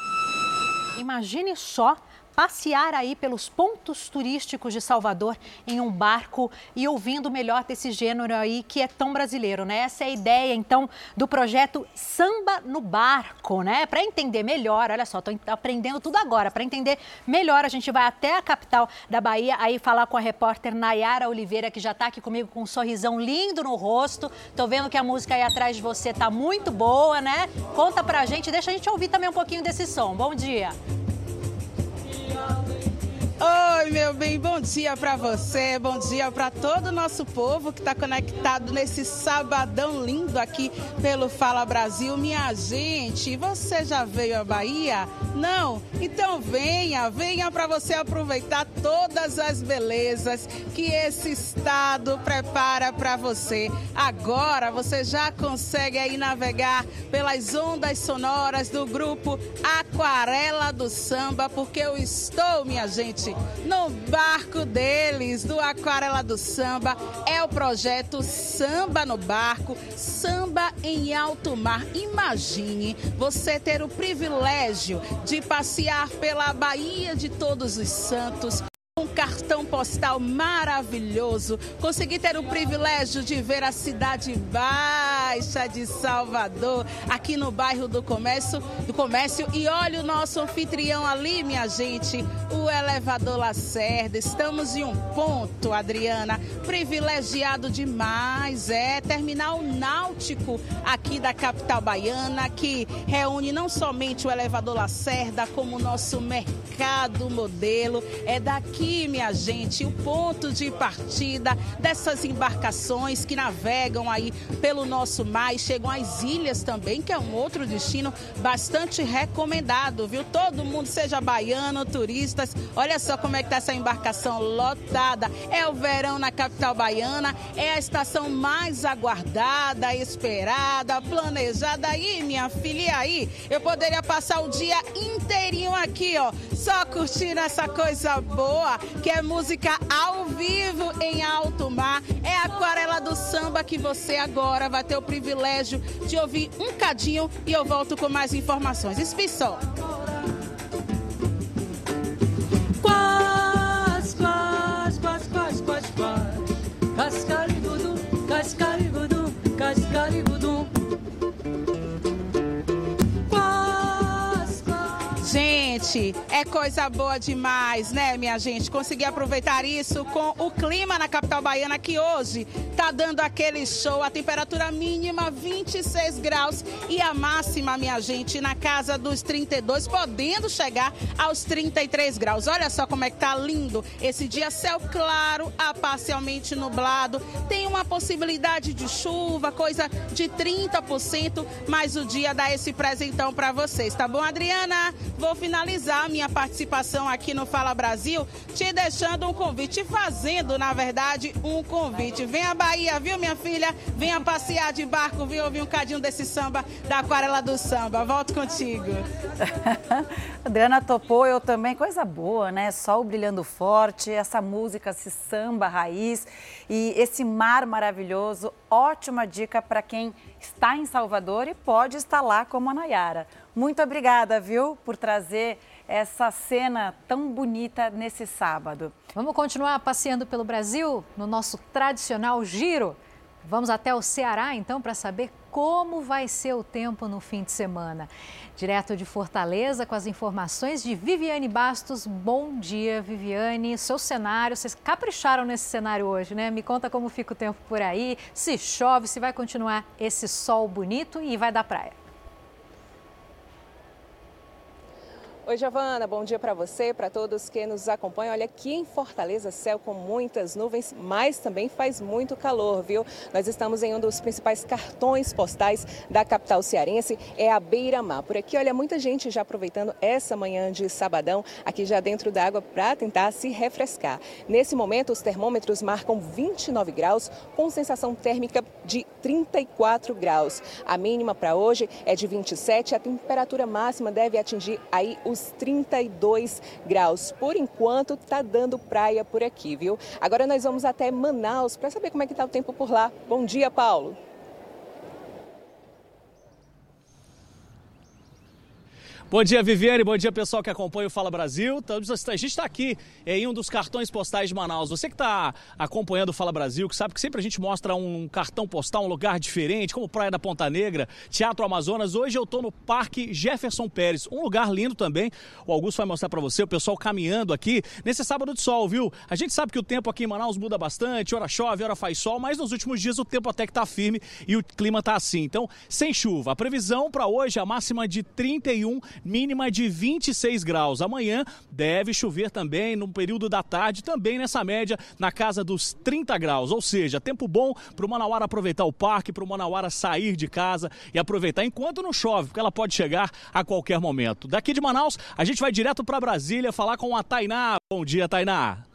Imagine só passear aí pelos pontos turísticos de Salvador em um barco e ouvindo melhor desse gênero aí que é tão brasileiro, né? Essa é a ideia, então, do projeto Samba no Barco, né? Para entender melhor, olha só, estou aprendendo tudo agora. Para entender melhor, a gente vai até a capital da Bahia aí falar com a repórter Nayara Oliveira, que já está aqui comigo com um sorrisão lindo no rosto. Tô vendo que a música aí atrás de você tá muito boa, né? Conta pra gente, deixa a gente ouvir também um pouquinho desse som. Bom dia. Yeah. Oi, meu bem, bom dia para você, bom dia para todo o nosso povo que está conectado nesse sabadão lindo aqui pelo Fala Brasil. Minha gente, você já veio à Bahia? Não? Então venha, venha para você aproveitar todas as belezas que esse estado prepara para você. Agora você já consegue aí navegar pelas ondas sonoras do grupo Aquarela do Samba, porque eu estou, minha gente no barco deles, do Aquarela do Samba, é o projeto Samba no Barco, Samba em Alto Mar. Imagine você ter o privilégio de passear pela Baía de Todos os Santos um cartão postal maravilhoso. Consegui ter o privilégio de ver a cidade baixa de Salvador, aqui no bairro do Comércio, do Comércio. E olha o nosso anfitrião ali, minha gente, o elevador Lacerda. Estamos em um ponto, Adriana, privilegiado demais. É terminal náutico aqui da capital baiana, que reúne não somente o elevador Lacerda, como o nosso mercado modelo. É daqui aqui, minha gente, o ponto de partida dessas embarcações que navegam aí pelo nosso mar e chegam às ilhas também, que é um outro destino bastante recomendado, viu? Todo mundo, seja baiano, turistas, olha só como é que tá essa embarcação lotada. É o verão na capital baiana, é a estação mais aguardada, esperada, planejada aí, minha filha, e aí? Eu poderia passar o dia inteirinho aqui, ó, só curtindo essa coisa boa que é música ao vivo em alto mar. É a aquarela do samba que você agora vai ter o privilégio de ouvir um cadinho e eu volto com mais informações. Espissó. Quas. Cascarigudum, cascarigudum, cascarigudum. Gente, é coisa boa demais, né, minha gente? Conseguir aproveitar isso com o clima na capital baiana que hoje tá dando aquele show. A temperatura mínima 26 graus e a máxima, minha gente, na casa dos 32, podendo chegar aos 33 graus. Olha só como é que tá lindo esse dia, céu claro a parcialmente nublado. Tem uma possibilidade de chuva, coisa de 30%, mas o dia dá esse presentão para vocês, tá bom, Adriana? Vou finalizar minha participação aqui no Fala Brasil, te deixando um convite, fazendo, na verdade, um convite. Venha à Bahia, viu, minha filha? Venha passear de barco, viu? Ouvir um cadinho desse samba da Aquarela do Samba. Volto contigo. Adriana topou, eu também. Coisa boa, né? Sol brilhando forte, essa música, esse samba raiz e esse mar maravilhoso. Ótima dica para quem está em Salvador e pode estar lá como a Nayara. Muito obrigada, viu, por trazer essa cena tão bonita nesse sábado. Vamos continuar passeando pelo Brasil no nosso tradicional giro. Vamos até o Ceará então para saber como vai ser o tempo no fim de semana. Direto de Fortaleza com as informações de Viviane Bastos. Bom dia, Viviane. Seu cenário, vocês capricharam nesse cenário hoje, né? Me conta como fica o tempo por aí, se chove, se vai continuar esse sol bonito e vai dar praia. Oi, Giovana, bom dia para você, para todos que nos acompanham. Olha, aqui em Fortaleza, céu com muitas nuvens, mas também faz muito calor, viu? Nós estamos em um dos principais cartões postais da capital cearense, é a Beira-Mar. Por aqui, olha, muita gente já aproveitando essa manhã de sabadão, aqui já dentro da água, para tentar se refrescar. Nesse momento, os termômetros marcam 29 graus, com sensação térmica de 34 graus. A mínima para hoje é de 27, a temperatura máxima deve atingir aí os os 32 graus. Por enquanto, tá dando praia por aqui, viu? Agora nós vamos até Manaus para saber como é que tá o tempo por lá. Bom dia, Paulo. Bom dia, Viviane. Bom dia, pessoal que acompanha o Fala Brasil. A gente está aqui em um dos cartões postais de Manaus. Você que está acompanhando o Fala Brasil, que sabe que sempre a gente mostra um cartão postal, um lugar diferente, como Praia da Ponta Negra, Teatro Amazonas. Hoje eu estou no Parque Jefferson Pérez, um lugar lindo também. O Augusto vai mostrar para você, o pessoal caminhando aqui nesse sábado de sol, viu? A gente sabe que o tempo aqui em Manaus muda bastante, hora chove, hora faz sol, mas nos últimos dias o tempo até que está firme e o clima está assim. Então, sem chuva. A previsão para hoje é a máxima de 31 mínima de 26 graus. Amanhã deve chover também no período da tarde, também nessa média, na casa dos 30 graus. Ou seja, tempo bom para o Manauara aproveitar o parque, para o Manauara sair de casa e aproveitar enquanto não chove, porque ela pode chegar a qualquer momento. Daqui de Manaus, a gente vai direto para Brasília falar com a Tainá. Bom dia, Tainá.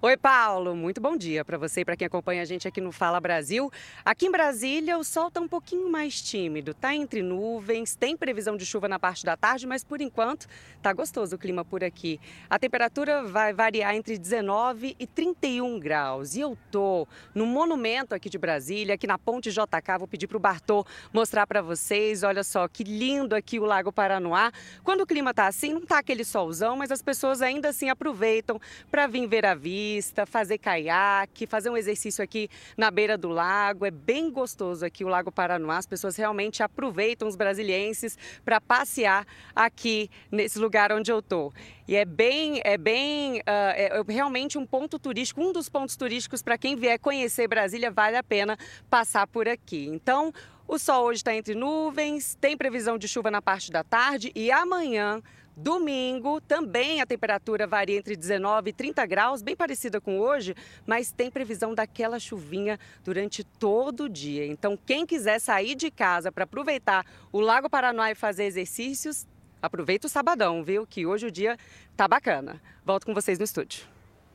Oi, Paulo. Muito bom dia para você e para quem acompanha a gente aqui no Fala Brasil. Aqui em Brasília, o sol está um pouquinho mais tímido, tá entre nuvens, tem previsão de chuva na parte da tarde, mas por enquanto tá gostoso o clima por aqui. A temperatura vai variar entre 19 e 31 graus. E eu tô no monumento aqui de Brasília, aqui na Ponte JK. Vou pedir para o Bartô mostrar para vocês. Olha só que lindo aqui o Lago Paranoá. Quando o clima tá assim, não tá aquele solzão, mas as pessoas ainda assim aproveitam para vir ver a vista pista, fazer caiaque, fazer um exercício aqui na beira do lago. É bem gostoso aqui o Lago Paranoá. As pessoas realmente aproveitam os brasilienses para passear aqui nesse lugar onde eu tô. E é bem, é bem, uh, é realmente um ponto turístico, um dos pontos turísticos para quem vier conhecer Brasília vale a pena passar por aqui. Então o sol hoje está entre nuvens, tem previsão de chuva na parte da tarde e amanhã Domingo, também a temperatura varia entre 19 e 30 graus, bem parecida com hoje, mas tem previsão daquela chuvinha durante todo o dia. Então, quem quiser sair de casa para aproveitar o Lago Paranoá e fazer exercícios, aproveita o sabadão, viu? Que hoje o dia tá bacana. Volto com vocês no estúdio.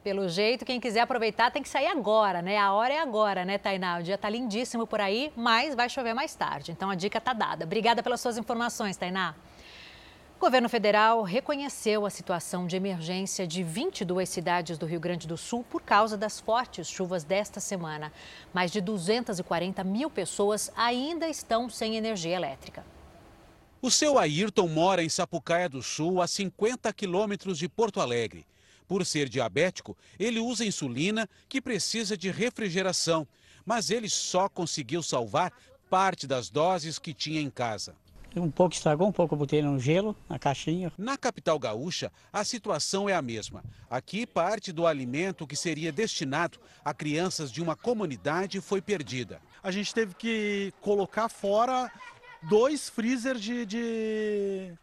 Pelo jeito, quem quiser aproveitar tem que sair agora, né? A hora é agora, né, Tainá? O dia tá lindíssimo por aí, mas vai chover mais tarde. Então a dica tá dada. Obrigada pelas suas informações, Tainá. O governo federal reconheceu a situação de emergência de 22 cidades do Rio Grande do Sul por causa das fortes chuvas desta semana. Mais de 240 mil pessoas ainda estão sem energia elétrica. O seu Ayrton mora em Sapucaia do Sul, a 50 quilômetros de Porto Alegre. Por ser diabético, ele usa insulina que precisa de refrigeração, mas ele só conseguiu salvar parte das doses que tinha em casa. Um pouco estragou, um pouco eu botei no gelo, na caixinha. Na capital gaúcha, a situação é a mesma. Aqui, parte do alimento que seria destinado a crianças de uma comunidade foi perdida. A gente teve que colocar fora dois freezer de, de,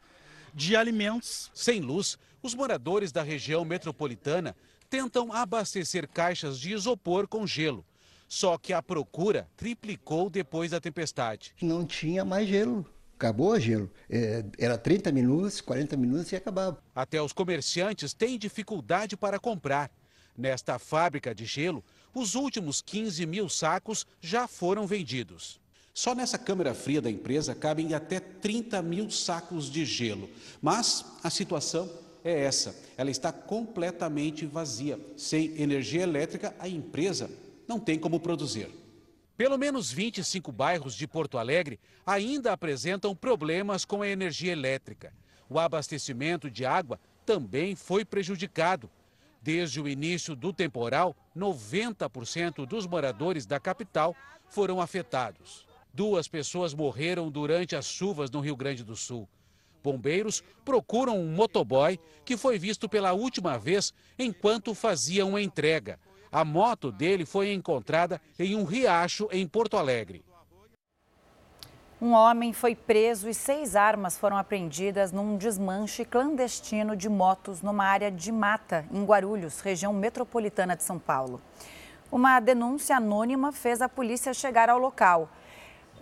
de alimentos. Sem luz, os moradores da região metropolitana tentam abastecer caixas de isopor com gelo. Só que a procura triplicou depois da tempestade. Não tinha mais gelo acabou o gelo. É, era 30 minutos, 40 minutos e acabava. Até os comerciantes têm dificuldade para comprar. Nesta fábrica de gelo, os últimos 15 mil sacos já foram vendidos. Só nessa câmara fria da empresa cabem até 30 mil sacos de gelo. Mas a situação é essa: ela está completamente vazia. Sem energia elétrica, a empresa não tem como produzir. Pelo menos 25 bairros de Porto Alegre ainda apresentam problemas com a energia elétrica. O abastecimento de água também foi prejudicado. Desde o início do temporal, 90% dos moradores da capital foram afetados. Duas pessoas morreram durante as chuvas no Rio Grande do Sul. Bombeiros procuram um motoboy que foi visto pela última vez enquanto fazia uma entrega. A moto dele foi encontrada em um riacho em Porto Alegre. Um homem foi preso e seis armas foram apreendidas num desmanche clandestino de motos numa área de mata, em Guarulhos, região metropolitana de São Paulo. Uma denúncia anônima fez a polícia chegar ao local.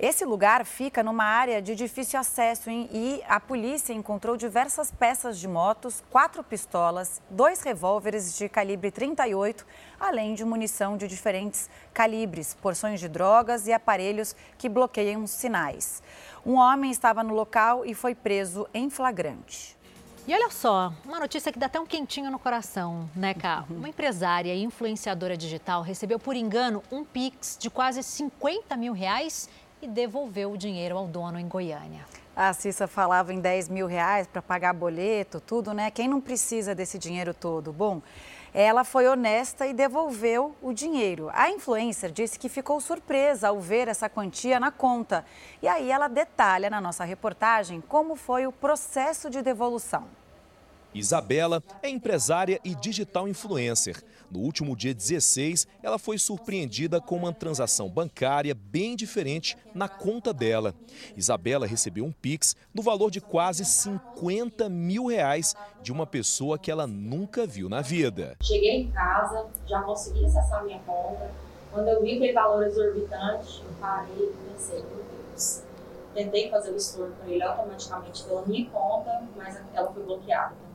Esse lugar fica numa área de difícil acesso e a polícia encontrou diversas peças de motos, quatro pistolas, dois revólveres de calibre 38, além de munição de diferentes calibres, porções de drogas e aparelhos que bloqueiam os sinais. Um homem estava no local e foi preso em flagrante. E olha só, uma notícia que dá até um quentinho no coração, né, Cá? Uhum. Uma empresária e influenciadora digital recebeu por engano um Pix de quase 50 mil reais e devolveu o dinheiro ao dono em Goiânia. A Cissa falava em 10 mil reais para pagar boleto, tudo, né? Quem não precisa desse dinheiro todo? Bom, ela foi honesta e devolveu o dinheiro. A influencer disse que ficou surpresa ao ver essa quantia na conta. E aí ela detalha na nossa reportagem como foi o processo de devolução. Isabela é empresária e digital influencer. No último dia 16, ela foi surpreendida com uma transação bancária bem diferente na conta dela. Isabela recebeu um Pix no valor de quase 50 mil reais de uma pessoa que ela nunca viu na vida. Cheguei em casa, já consegui acessar minha conta. Quando eu vi aquele valor exorbitante, eu parei e pensei, meu Deus. Tentei fazer o estorno para ele automaticamente pela minha conta, mas ela foi bloqueada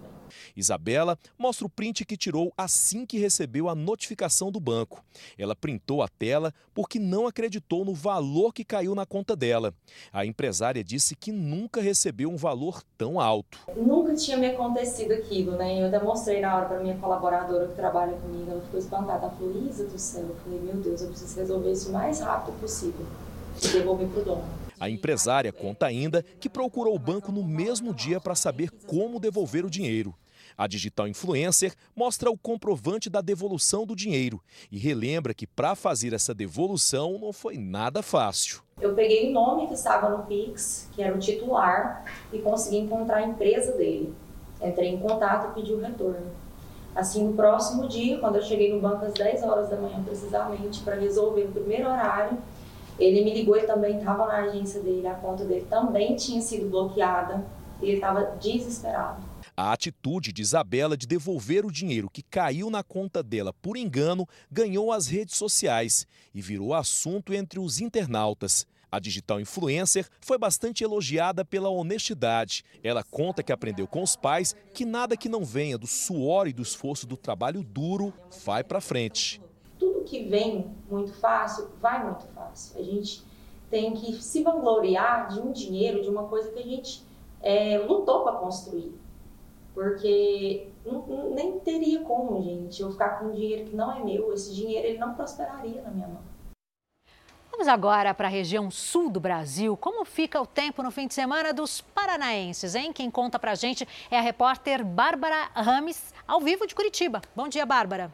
Isabela mostra o print que tirou assim que recebeu a notificação do banco. Ela printou a tela porque não acreditou no valor que caiu na conta dela. A empresária disse que nunca recebeu um valor tão alto. Nunca tinha me acontecido aquilo, né? Eu demonstrei na hora para minha colaboradora que trabalha comigo, ela ficou espantada. Ela falou, Isa do céu, eu falei, meu Deus, eu preciso resolver isso o mais rápido possível e devolver para o dono. A empresária conta ainda que procurou o banco no mesmo dia para saber como devolver o dinheiro. A digital influencer mostra o comprovante da devolução do dinheiro e relembra que para fazer essa devolução não foi nada fácil. Eu peguei o nome que estava no Pix, que era o titular, e consegui encontrar a empresa dele. Entrei em contato e pedi o retorno. Assim, no próximo dia, quando eu cheguei no banco às 10 horas da manhã, precisamente, para resolver o primeiro horário, ele me ligou e também estava na agência dele, a conta dele também tinha sido bloqueada e ele estava desesperado. A atitude de Isabela de devolver o dinheiro que caiu na conta dela por engano ganhou as redes sociais e virou assunto entre os internautas. A digital influencer foi bastante elogiada pela honestidade. Ela conta que aprendeu com os pais que nada que não venha do suor e do esforço do trabalho duro vai para frente tudo que vem muito fácil, vai muito fácil. A gente tem que se vangloriar de um dinheiro, de uma coisa que a gente é, lutou para construir. Porque nem teria como, gente, eu ficar com um dinheiro que não é meu. Esse dinheiro ele não prosperaria na minha mão. Vamos agora para a região sul do Brasil. Como fica o tempo no fim de semana dos paranaenses, hein? Quem conta para a gente é a repórter Bárbara Rames, ao vivo de Curitiba. Bom dia, Bárbara.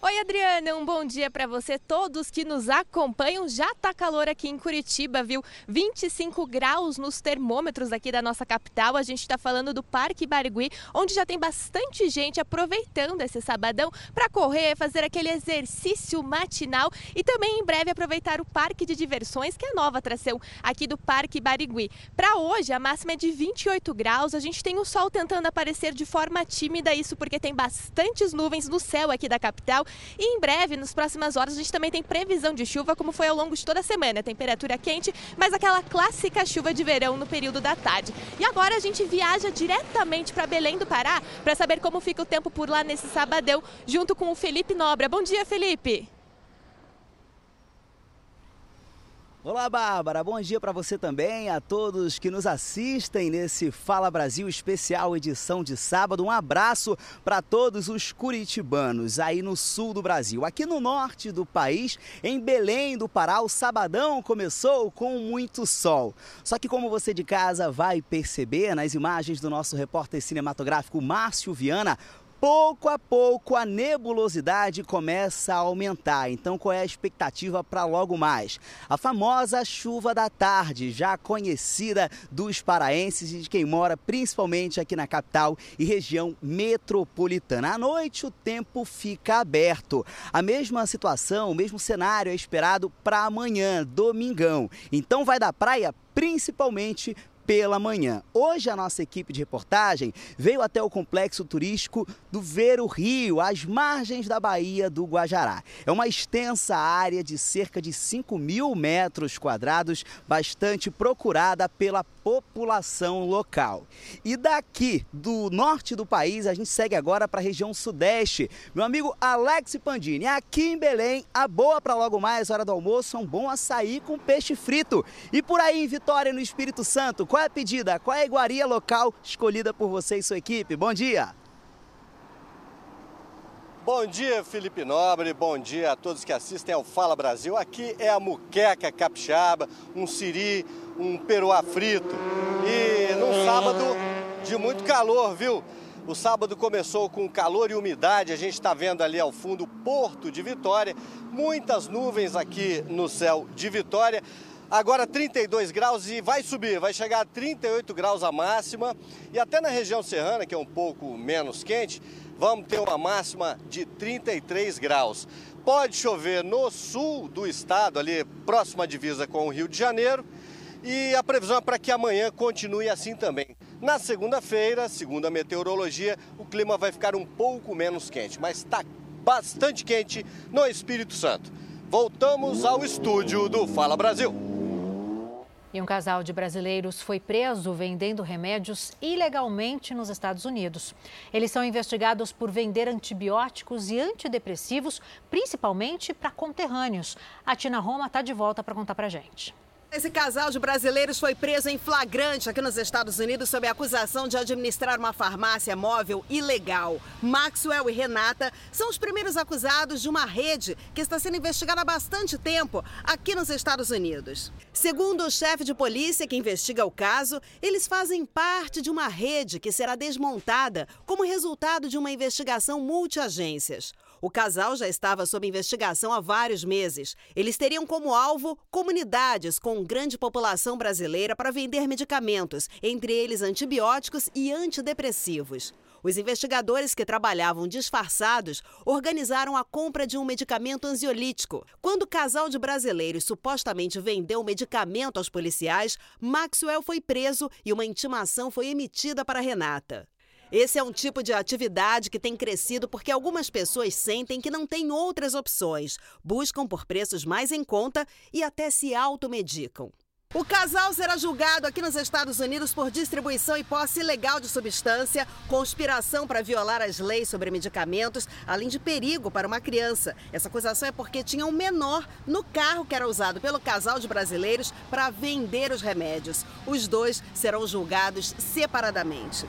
Oi, Adriana, um bom dia para você. Todos que nos acompanham. Já tá calor aqui em Curitiba, viu? 25 graus nos termômetros aqui da nossa capital. A gente está falando do Parque Barigui, onde já tem bastante gente aproveitando esse sabadão para correr, fazer aquele exercício matinal e também em breve aproveitar o Parque de Diversões, que é a nova atração aqui do Parque Barigui. Para hoje, a máxima é de 28 graus. A gente tem o sol tentando aparecer de forma tímida, isso porque tem bastantes nuvens no céu aqui da capital e em breve, nas próximas horas, a gente também tem previsão de chuva, como foi ao longo de toda a semana. Temperatura quente, mas aquela clássica chuva de verão no período da tarde. E agora a gente viaja diretamente para Belém do Pará para saber como fica o tempo por lá nesse sabadão, junto com o Felipe Nobra. Bom dia, Felipe! Olá, Bárbara. Bom dia para você também, a todos que nos assistem nesse Fala Brasil especial edição de sábado. Um abraço para todos os curitibanos aí no sul do Brasil. Aqui no norte do país, em Belém do Pará, o sabadão começou com muito sol. Só que como você de casa vai perceber nas imagens do nosso repórter cinematográfico Márcio Viana, pouco a pouco a nebulosidade começa a aumentar. Então, qual é a expectativa para logo mais? A famosa chuva da tarde, já conhecida dos paraenses e de quem mora principalmente aqui na capital e região metropolitana. À noite, o tempo fica aberto. A mesma situação, o mesmo cenário é esperado para amanhã, domingão. Então, vai da praia principalmente pela manhã. Hoje a nossa equipe de reportagem veio até o complexo turístico do Ver o Rio, às margens da Baía do Guajará. É uma extensa área de cerca de 5 mil metros quadrados, bastante procurada pela população local. E daqui, do norte do país, a gente segue agora para a região sudeste. Meu amigo Alex Pandini, aqui em Belém, a boa para logo mais, hora do almoço, um bom açaí com peixe frito. E por aí em Vitória, no Espírito Santo, qual é a pedida? Qual é a iguaria local escolhida por você e sua equipe? Bom dia! Bom dia, Felipe Nobre. Bom dia a todos que assistem ao Fala Brasil. Aqui é a muqueca capixaba, um siri, um peruá frito. E num sábado de muito calor, viu? O sábado começou com calor e umidade. A gente está vendo ali ao fundo o Porto de Vitória. Muitas nuvens aqui no céu de Vitória. Agora 32 graus e vai subir, vai chegar a 38 graus a máxima. E até na região serrana, que é um pouco menos quente, vamos ter uma máxima de 33 graus. Pode chover no sul do estado, ali próxima divisa com o Rio de Janeiro. E a previsão é para que amanhã continue assim também. Na segunda-feira, segundo a meteorologia, o clima vai ficar um pouco menos quente, mas está bastante quente no Espírito Santo. Voltamos ao estúdio do Fala Brasil. E um casal de brasileiros foi preso vendendo remédios ilegalmente nos Estados Unidos. Eles são investigados por vender antibióticos e antidepressivos, principalmente para conterrâneos. A Tina Roma está de volta para contar para gente. Esse casal de brasileiros foi preso em flagrante aqui nos Estados Unidos sob a acusação de administrar uma farmácia móvel ilegal. Maxwell e Renata são os primeiros acusados de uma rede que está sendo investigada há bastante tempo aqui nos Estados Unidos. Segundo o chefe de polícia que investiga o caso, eles fazem parte de uma rede que será desmontada como resultado de uma investigação multiagências. O casal já estava sob investigação há vários meses. Eles teriam como alvo comunidades com grande população brasileira para vender medicamentos, entre eles antibióticos e antidepressivos. Os investigadores que trabalhavam disfarçados organizaram a compra de um medicamento ansiolítico. Quando o casal de brasileiros supostamente vendeu o medicamento aos policiais, Maxwell foi preso e uma intimação foi emitida para Renata. Esse é um tipo de atividade que tem crescido porque algumas pessoas sentem que não têm outras opções, buscam por preços mais em conta e até se automedicam. O casal será julgado aqui nos Estados Unidos por distribuição e posse ilegal de substância, conspiração para violar as leis sobre medicamentos, além de perigo para uma criança. Essa acusação é porque tinha um menor no carro que era usado pelo casal de brasileiros para vender os remédios. Os dois serão julgados separadamente.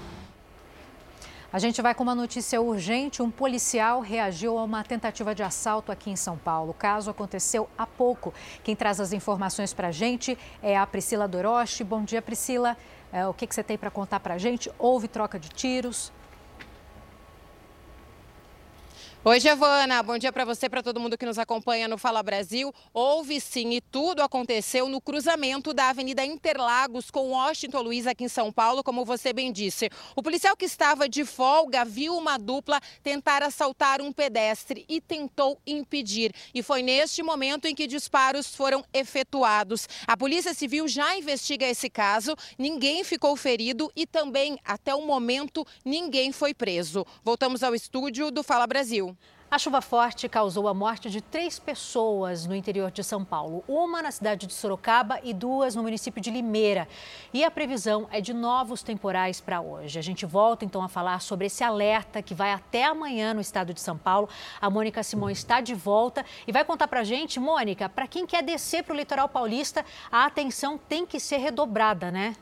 A gente vai com uma notícia urgente. Um policial reagiu a uma tentativa de assalto aqui em São Paulo. O caso aconteceu há pouco. Quem traz as informações para a gente é a Priscila Doroche. Bom dia, Priscila. É, o que, que você tem para contar para a gente? Houve troca de tiros? Oi, Giovana. Bom dia para você, para todo mundo que nos acompanha no Fala Brasil. Houve sim e tudo aconteceu no cruzamento da Avenida Interlagos com Washington Luiz aqui em São Paulo, como você bem disse. O policial que estava de folga viu uma dupla tentar assaltar um pedestre e tentou impedir. E foi neste momento em que disparos foram efetuados. A Polícia Civil já investiga esse caso, ninguém ficou ferido e também, até o momento, ninguém foi preso. Voltamos ao estúdio do Fala Brasil. A chuva forte causou a morte de três pessoas no interior de São Paulo, uma na cidade de Sorocaba e duas no município de Limeira. E a previsão é de novos temporais para hoje. A gente volta então a falar sobre esse alerta que vai até amanhã no estado de São Paulo. A Mônica Simões está de volta e vai contar para a gente, Mônica, para quem quer descer para o litoral paulista, a atenção tem que ser redobrada, né?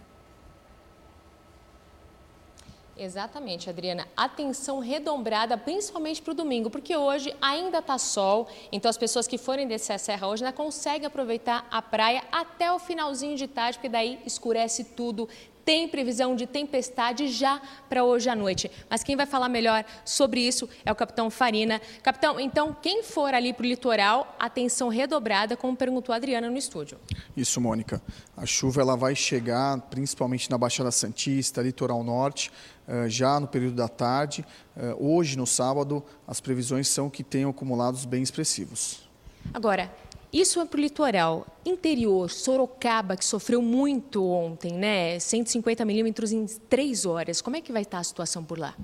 Exatamente, Adriana. Atenção redombrada, principalmente para o domingo, porque hoje ainda está sol, então as pessoas que forem descer a serra hoje ainda conseguem aproveitar a praia até o finalzinho de tarde, porque daí escurece tudo, tem previsão de tempestade já para hoje à noite. Mas quem vai falar melhor sobre isso é o capitão Farina. Capitão, então, quem for ali para o litoral, atenção redobrada, como perguntou a Adriana no estúdio. Isso, Mônica. A chuva ela vai chegar principalmente na Baixada Santista, litoral norte, eh, já no período da tarde. Eh, hoje, no sábado, as previsões são que tenham acumulados bem expressivos. Agora, isso é para o litoral. Interior, Sorocaba, que sofreu muito ontem, né? 150 milímetros em três horas. Como é que vai estar a situação por lá?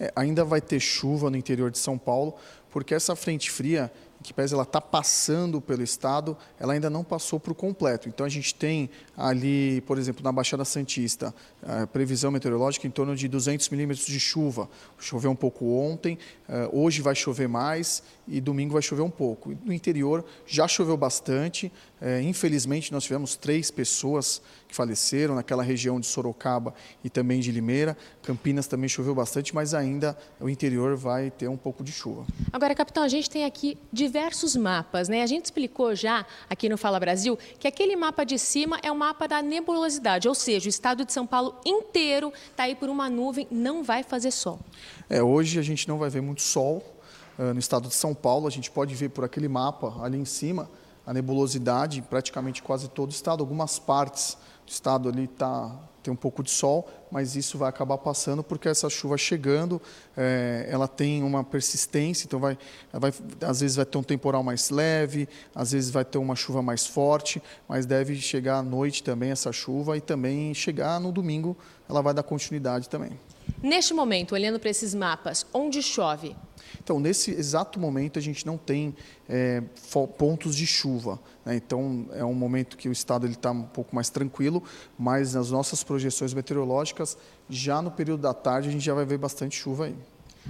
É, ainda vai ter chuva no interior de São Paulo, porque essa frente fria que pese ela está passando pelo estado, ela ainda não passou por completo. Então a gente tem ali, por exemplo, na Baixada Santista, a previsão meteorológica em torno de 200 milímetros de chuva. Choveu um pouco ontem, eh, hoje vai chover mais e domingo vai chover um pouco. No interior já choveu bastante. Eh, infelizmente nós tivemos três pessoas que faleceram naquela região de Sorocaba e também de Limeira. Campinas também choveu bastante, mas ainda o interior vai ter um pouco de chuva. Agora, capitão, a gente tem aqui diversos mapas, né? A gente explicou já aqui no Fala Brasil que aquele mapa de cima é o mapa da nebulosidade, ou seja, o estado de São Paulo inteiro está aí por uma nuvem, não vai fazer sol. É, hoje a gente não vai ver muito sol uh, no estado de São Paulo, a gente pode ver por aquele mapa ali em cima a nebulosidade praticamente quase todo o estado, algumas partes o estado ali tá, tem um pouco de sol, mas isso vai acabar passando porque essa chuva chegando, é, ela tem uma persistência, então vai, vai, às vezes vai ter um temporal mais leve, às vezes vai ter uma chuva mais forte, mas deve chegar à noite também essa chuva e também chegar no domingo, ela vai dar continuidade também. Neste momento, olhando para esses mapas, onde chove? Então, nesse exato momento, a gente não tem é, pontos de chuva. Né? Então, é um momento que o estado está um pouco mais tranquilo, mas nas nossas projeções meteorológicas, já no período da tarde, a gente já vai ver bastante chuva aí.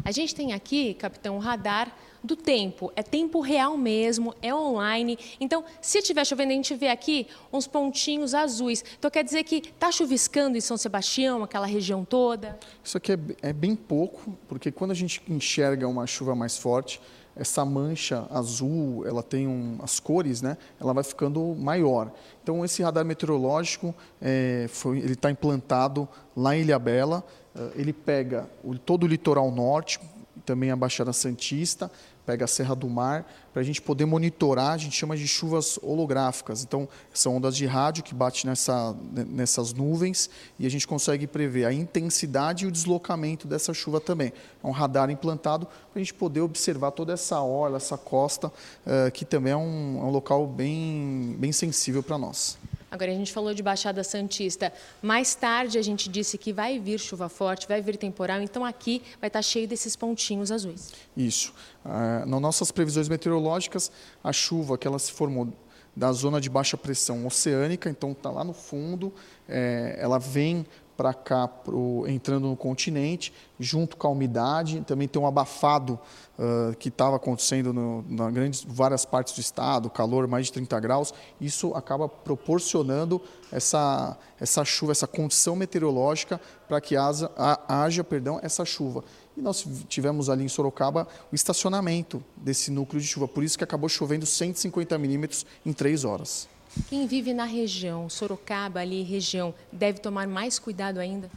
A gente tem aqui, capitão, o radar do tempo. É tempo real mesmo, é online. Então, se estiver chovendo, a gente vê aqui uns pontinhos azuis. Então, quer dizer que está chuviscando em São Sebastião, aquela região toda? Isso aqui é, é bem pouco, porque quando a gente enxerga uma chuva mais forte, essa mancha azul, ela tem um, as cores, né? Ela vai ficando maior. Então esse radar meteorológico, é, foi, ele está implantado lá em Ilhabela. Uh, ele pega o, todo o litoral norte, também a Baixada Santista, pega a Serra do Mar, para a gente poder monitorar, a gente chama de chuvas holográficas. Então, são ondas de rádio que batem nessa, nessas nuvens e a gente consegue prever a intensidade e o deslocamento dessa chuva também. É um radar implantado para a gente poder observar toda essa orla, essa costa, uh, que também é um, é um local bem, bem sensível para nós. Agora, a gente falou de Baixada Santista. Mais tarde, a gente disse que vai vir chuva forte, vai vir temporal, então aqui vai estar cheio desses pontinhos azuis. Isso. Uh, nas nossas previsões meteorológicas, a chuva que ela se formou da zona de baixa pressão oceânica, então está lá no fundo, é, ela vem para cá, pro, entrando no continente, junto com a umidade. Também tem um abafado uh, que estava acontecendo no, na grandes, várias partes do estado, calor mais de 30 graus. Isso acaba proporcionando essa, essa chuva, essa condição meteorológica para que haja, haja perdão, essa chuva. E nós tivemos ali em Sorocaba o estacionamento desse núcleo de chuva, por isso que acabou chovendo 150 milímetros em três horas. Quem vive na região, Sorocaba, ali, região, deve tomar mais cuidado ainda?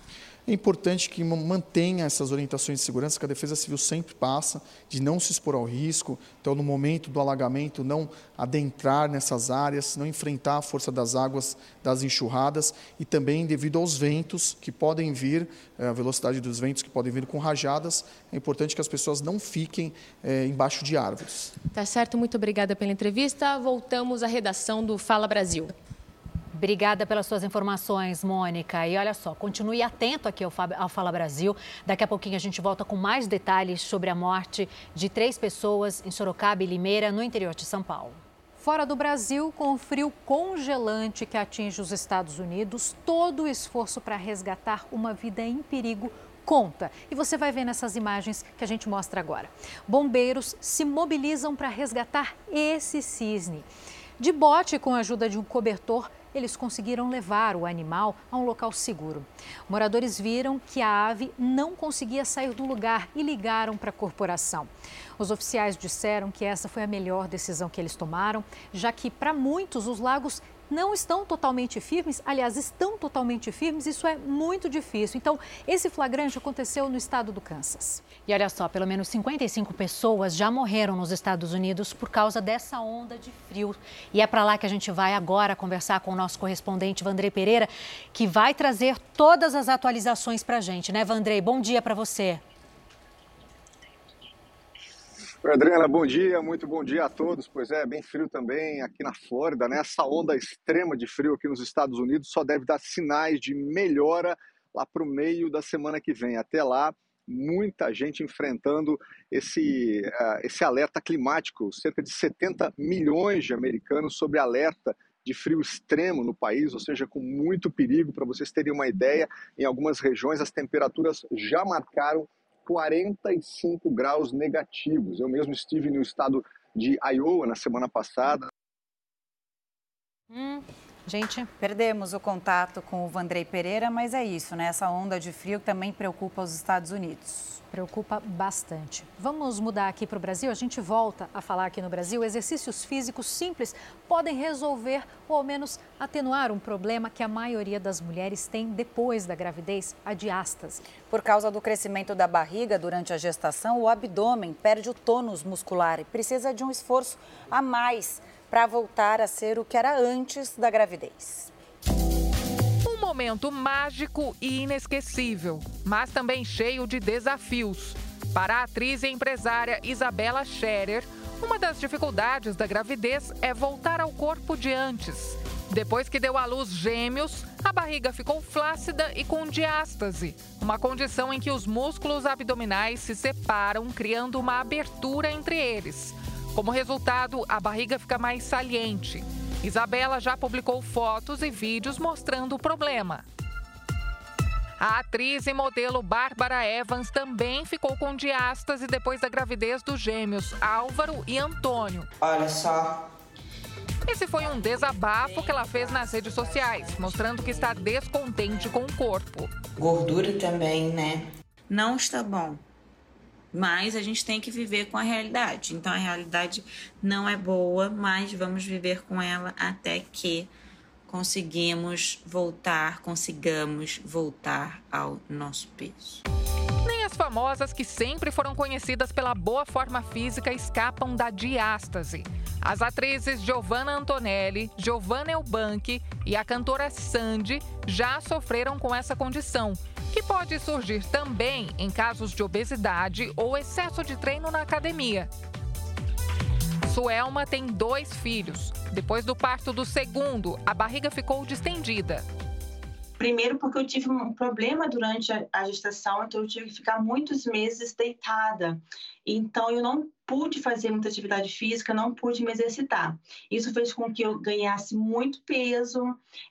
É importante que mantenha essas orientações de segurança que a Defesa Civil sempre passa, de não se expor ao risco. Então, no momento do alagamento, não adentrar nessas áreas, não enfrentar a força das águas das enxurradas e também devido aos ventos que podem vir, eh, a velocidade dos ventos que podem vir com rajadas, é importante que as pessoas não fiquem é, embaixo de árvores. Tá certo, muito obrigada pela entrevista. Voltamos à redação do Fala Brasil. Obrigada pelas suas informações, Mônica. E olha só, continue atento aqui ao, Fala Brasil. Daqui a pouquinho a gente volta com mais detalhes sobre a morte de três pessoas em Sorocaba e Limeira, no interior de São Paulo. Fora do Brasil, com o frio congelante que atinge os Estados Unidos, todo o esforço para resgatar uma vida em perigo conta. E você vai ver nessas imagens que a gente mostra agora. Bombeiros se mobilizam para resgatar esse cisne. De bote, com a ajuda de um cobertor, eles conseguiram levar o animal a um local seguro. Moradores viram que a ave não conseguia sair do lugar e ligaram para a corporação. Os oficiais disseram que essa foi a melhor decisão que eles tomaram, já que para muitos os lagos não estão totalmente firmes, aliás, estão totalmente firmes, isso é muito difícil. Então, esse flagrante aconteceu no estado do Kansas. E olha só, pelo menos 55 pessoas já morreram nos Estados Unidos por causa dessa onda de frio. E é para lá que a gente vai agora conversar com o nosso correspondente Vandrei Pereira, que vai trazer todas as atualizações para a gente, né, Vandrei? Bom dia para você. Adriana, bom dia, muito bom dia a todos. Pois é, bem frio também aqui na Flórida, né? Essa onda extrema de frio aqui nos Estados Unidos só deve dar sinais de melhora lá para o meio da semana que vem. Até lá, muita gente enfrentando esse, uh, esse alerta climático. Cerca de 70 milhões de americanos sob alerta de frio extremo no país, ou seja, com muito perigo. Para vocês terem uma ideia, em algumas regiões as temperaturas já marcaram 45 graus negativos. Eu mesmo estive no estado de Iowa na semana passada. Hum, gente, perdemos o contato com o Vandrei Pereira, mas é isso, né? Essa onda de frio também preocupa os Estados Unidos. Preocupa bastante. Vamos mudar aqui para o Brasil. A gente volta a falar aqui no Brasil. Exercícios físicos simples podem resolver ou ao menos atenuar um problema que a maioria das mulheres tem depois da gravidez, a diástase. Por causa do crescimento da barriga durante a gestação, o abdômen perde o tônus muscular e precisa de um esforço a mais para voltar a ser o que era antes da gravidez momento mágico e inesquecível, mas também cheio de desafios. Para a atriz e empresária Isabela Scherer, uma das dificuldades da gravidez é voltar ao corpo de antes. Depois que deu à luz gêmeos, a barriga ficou flácida e com diástase, uma condição em que os músculos abdominais se separam, criando uma abertura entre eles. Como resultado, a barriga fica mais saliente. Isabela já publicou fotos e vídeos mostrando o problema. A atriz e modelo Bárbara Evans também ficou com diástase depois da gravidez dos gêmeos Álvaro e Antônio. Olha só, esse foi um desabafo que ela fez nas redes sociais, mostrando que está descontente com o corpo. Gordura também, né? Não está bom. Mas a gente tem que viver com a realidade. Então a realidade não é boa, mas vamos viver com ela até que conseguimos voltar, consigamos voltar ao nosso peso. Nem as famosas que sempre foram conhecidas pela boa forma física escapam da diástase. As atrizes Giovanna Antonelli, Giovanna Elbanchi e a cantora Sandy já sofreram com essa condição, que pode surgir também em casos de obesidade ou excesso de treino na academia. Suelma tem dois filhos. Depois do parto do segundo, a barriga ficou distendida. Primeiro, porque eu tive um problema durante a gestação, então eu tive que ficar muitos meses deitada. Então, eu não pude fazer muita atividade física, não pude me exercitar. Isso fez com que eu ganhasse muito peso,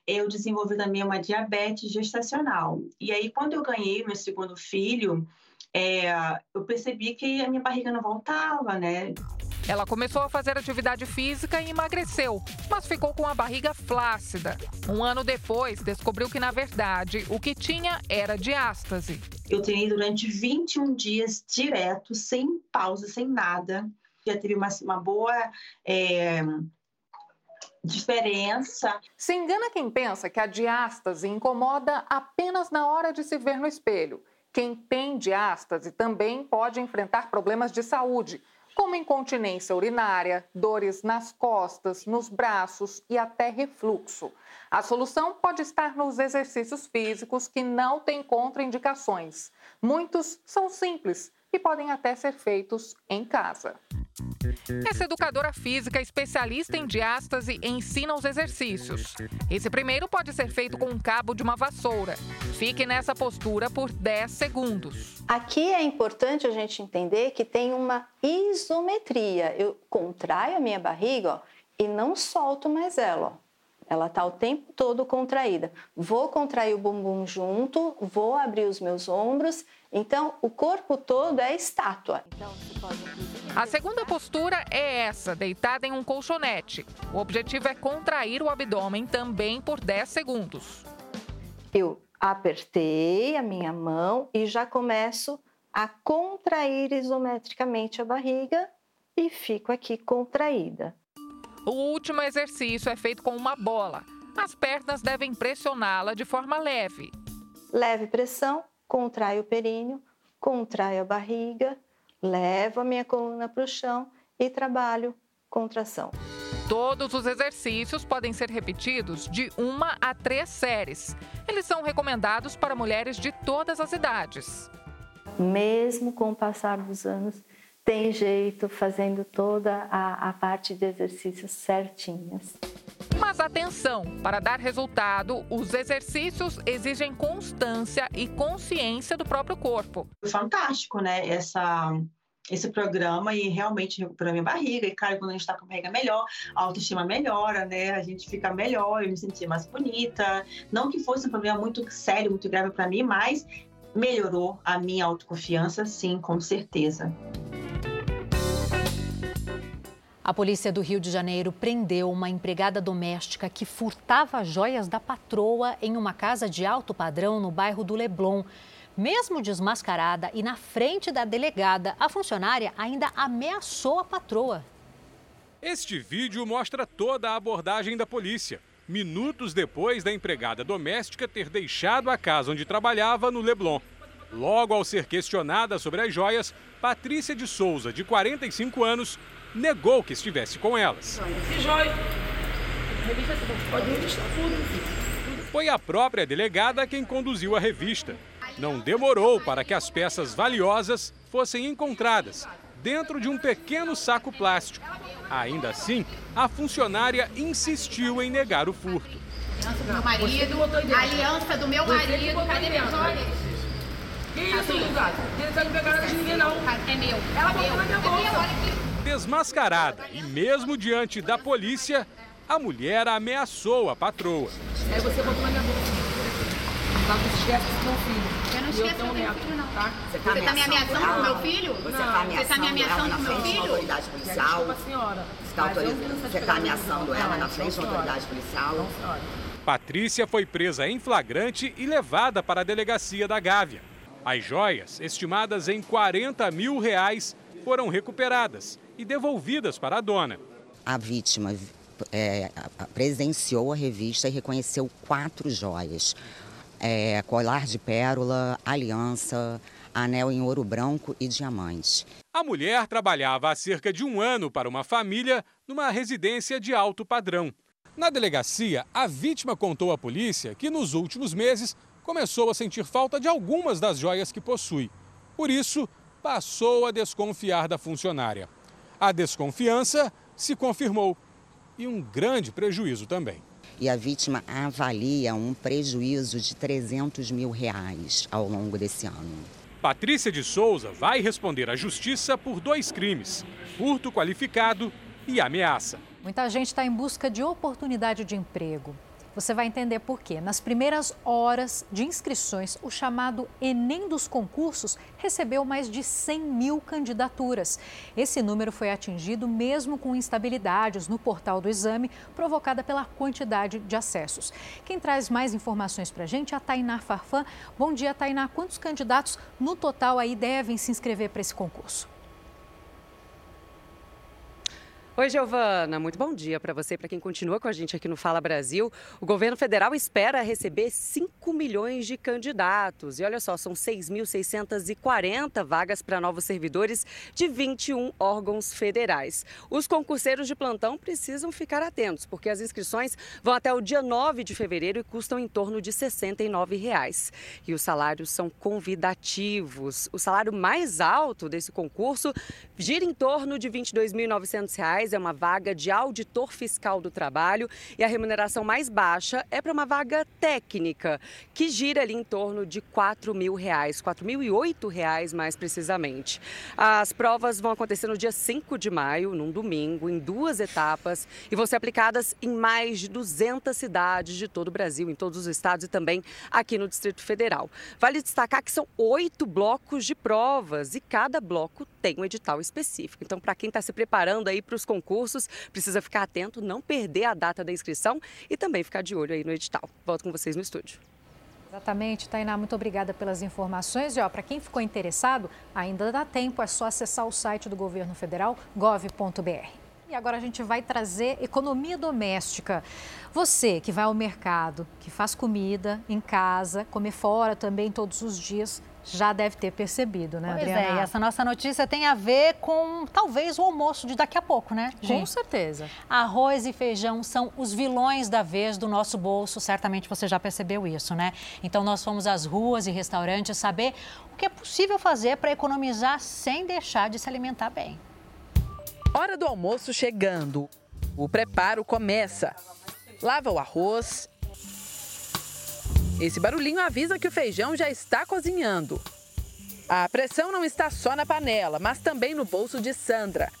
eu desenvolvi também uma diabetes gestacional. E aí, quando eu ganhei meu segundo filho, é, eu percebi que a minha barriga não voltava, né? Ela começou a fazer atividade física e emagreceu, mas ficou com a barriga flácida. Um ano depois, descobriu que, na verdade, o que tinha era diástase. Eu treinei durante 21 dias direto, sem pausa, sem nada. Já teve uma, uma boa é, diferença. Se engana quem pensa que a diástase incomoda apenas na hora de se ver no espelho. Quem tem diástase também pode enfrentar problemas de saúde, como incontinência urinária, dores nas costas, nos braços e até refluxo. A solução pode estar nos exercícios físicos que não têm contraindicações. Muitos são simples e podem até ser feitos em casa. Essa educadora física especialista em diástase ensina os exercícios. Esse primeiro pode ser feito com um cabo de uma vassoura. Fique nessa postura por 10 segundos. Aqui é importante a gente entender que tem uma isometria. Eu contraio a minha barriga ó, e não solto mais ela. Ó. Ela está o tempo todo contraída. Vou contrair o bumbum junto, vou abrir os meus ombros. Então, o corpo todo é estátua. Então, você pode a segunda postura é essa, deitada em um colchonete. O objetivo é contrair o abdômen também por 10 segundos. Eu apertei a minha mão e já começo a contrair isometricamente a barriga e fico aqui contraída. O último exercício é feito com uma bola. As pernas devem pressioná-la de forma leve. Leve pressão, contrai o períneo, contrai a barriga levo a minha coluna para o chão e trabalho contração. Todos os exercícios podem ser repetidos de uma a três séries. Eles são recomendados para mulheres de todas as idades. Mesmo com o passar dos anos, tem jeito fazendo toda a, a parte de exercícios certinhas. Mas atenção, para dar resultado, os exercícios exigem constância e consciência do próprio corpo. Fantástico, né? Essa esse programa e realmente recuperar minha barriga. E, cara, quando a gente tá com a barriga melhor, a autoestima melhora, né? A gente fica melhor, eu me sentia mais bonita. Não que fosse um problema muito sério, muito grave para mim, mas melhorou a minha autoconfiança, sim, com certeza. A polícia do Rio de Janeiro prendeu uma empregada doméstica que furtava joias da patroa em uma casa de alto padrão no bairro do Leblon. Mesmo desmascarada e na frente da delegada, a funcionária ainda ameaçou a patroa. Este vídeo mostra toda a abordagem da polícia. Minutos depois da empregada doméstica ter deixado a casa onde trabalhava no Leblon. Logo ao ser questionada sobre as joias, Patrícia de Souza, de 45 anos, negou que estivesse com elas. Foi a própria delegada quem conduziu a revista. Não demorou para que as peças valiosas fossem encontradas. dentro de um pequeno saco plástico. Ainda assim, a funcionária insistiu em negar o furto. Aliança do meu marido, aliança do meu marido, cadê minha joia? Que isso? Eles não pegaram de ninguém, não. É meu. Ela é botou na minha bolsa. Desmascarada e mesmo diante da polícia, a mulher ameaçou a patroa. Aí você botou na minha. Tá, não esquece do meu filho. Eu não esqueço do meu filho, não. Tá? Você tá me ameaçando com o meu filho? Você está tá me ameaçando com o meu filho? autoridade policial. Desculpa, senhora. Você tá Você está ameaçando ela na frente da autoridade policial. Patrícia foi presa em flagrante e levada para a delegacia da Gávea. As joias, estimadas em 40 mil reais, foram recuperadas e devolvidas para a dona. A vítima é, presenciou a revista e reconheceu quatro joias. É, colar de pérola, aliança, anel em ouro branco e diamante. A mulher trabalhava há cerca de um ano para uma família numa residência de alto padrão. Na delegacia, a vítima contou à polícia que nos últimos meses começou a sentir falta de algumas das joias que possui. Por isso, passou a desconfiar da funcionária. A desconfiança se confirmou e um grande prejuízo também. E a vítima avalia um prejuízo de 300 mil reais ao longo desse ano. Patrícia de Souza vai responder à justiça por dois crimes: furto qualificado e ameaça. Muita gente está em busca de oportunidade de emprego. Você vai entender por quê. Nas primeiras horas de inscrições, o chamado Enem dos concursos recebeu mais de 100 mil candidaturas. Esse número foi atingido mesmo com instabilidades no portal do exame, provocada pela quantidade de acessos. Quem traz mais informações para a gente é a Tainá Farfã. Bom dia, Tainá. Quantos candidatos no total aí devem se inscrever para esse concurso? Oi, Giovana. Muito bom dia para você, para quem continua com a gente aqui no Fala Brasil. O governo federal espera receber 5 milhões de candidatos. E olha só, são 6.640 vagas para novos servidores de 21 órgãos federais. Os concurseiros de plantão precisam ficar atentos, porque as inscrições vão até o dia 9 de fevereiro e custam em torno de 69 reais. E os salários são convidativos. O salário mais alto desse concurso gira em torno de 22.900 reais, é uma vaga de auditor fiscal do trabalho e a remuneração mais baixa é para uma vaga técnica, que gira ali em torno de 4 mil reais, 4.008 reais mais precisamente. As provas vão acontecer no dia 5 de maio, num domingo, em duas etapas e vão ser aplicadas em mais de 200 cidades de todo o Brasil, em todos os estados e também aqui no Distrito Federal. Vale destacar que são oito blocos de provas e cada bloco tem um edital específico. Então, para quem está se preparando aí para os concursos, precisa ficar atento, não perder a data da inscrição e também ficar de olho aí no edital. Volto com vocês no estúdio. Exatamente, Tainá, muito obrigada pelas informações. E ó, para quem ficou interessado, ainda dá tempo, é só acessar o site do governo federal, gov.br. E agora a gente vai trazer economia doméstica. Você que vai ao mercado, que faz comida em casa, comer fora também todos os dias, já deve ter percebido, né, Pois Adriana? é, e essa nossa notícia tem a ver com talvez o almoço de daqui a pouco, né? Com gente? certeza. Arroz e feijão são os vilões da vez do nosso bolso, certamente você já percebeu isso, né? Então nós fomos às ruas e restaurantes saber o que é possível fazer para economizar sem deixar de se alimentar bem. Hora do almoço chegando. O preparo começa. Lava o arroz. Esse barulhinho avisa que o feijão já está cozinhando. A pressão não está só na panela, mas também no bolso de Sandra.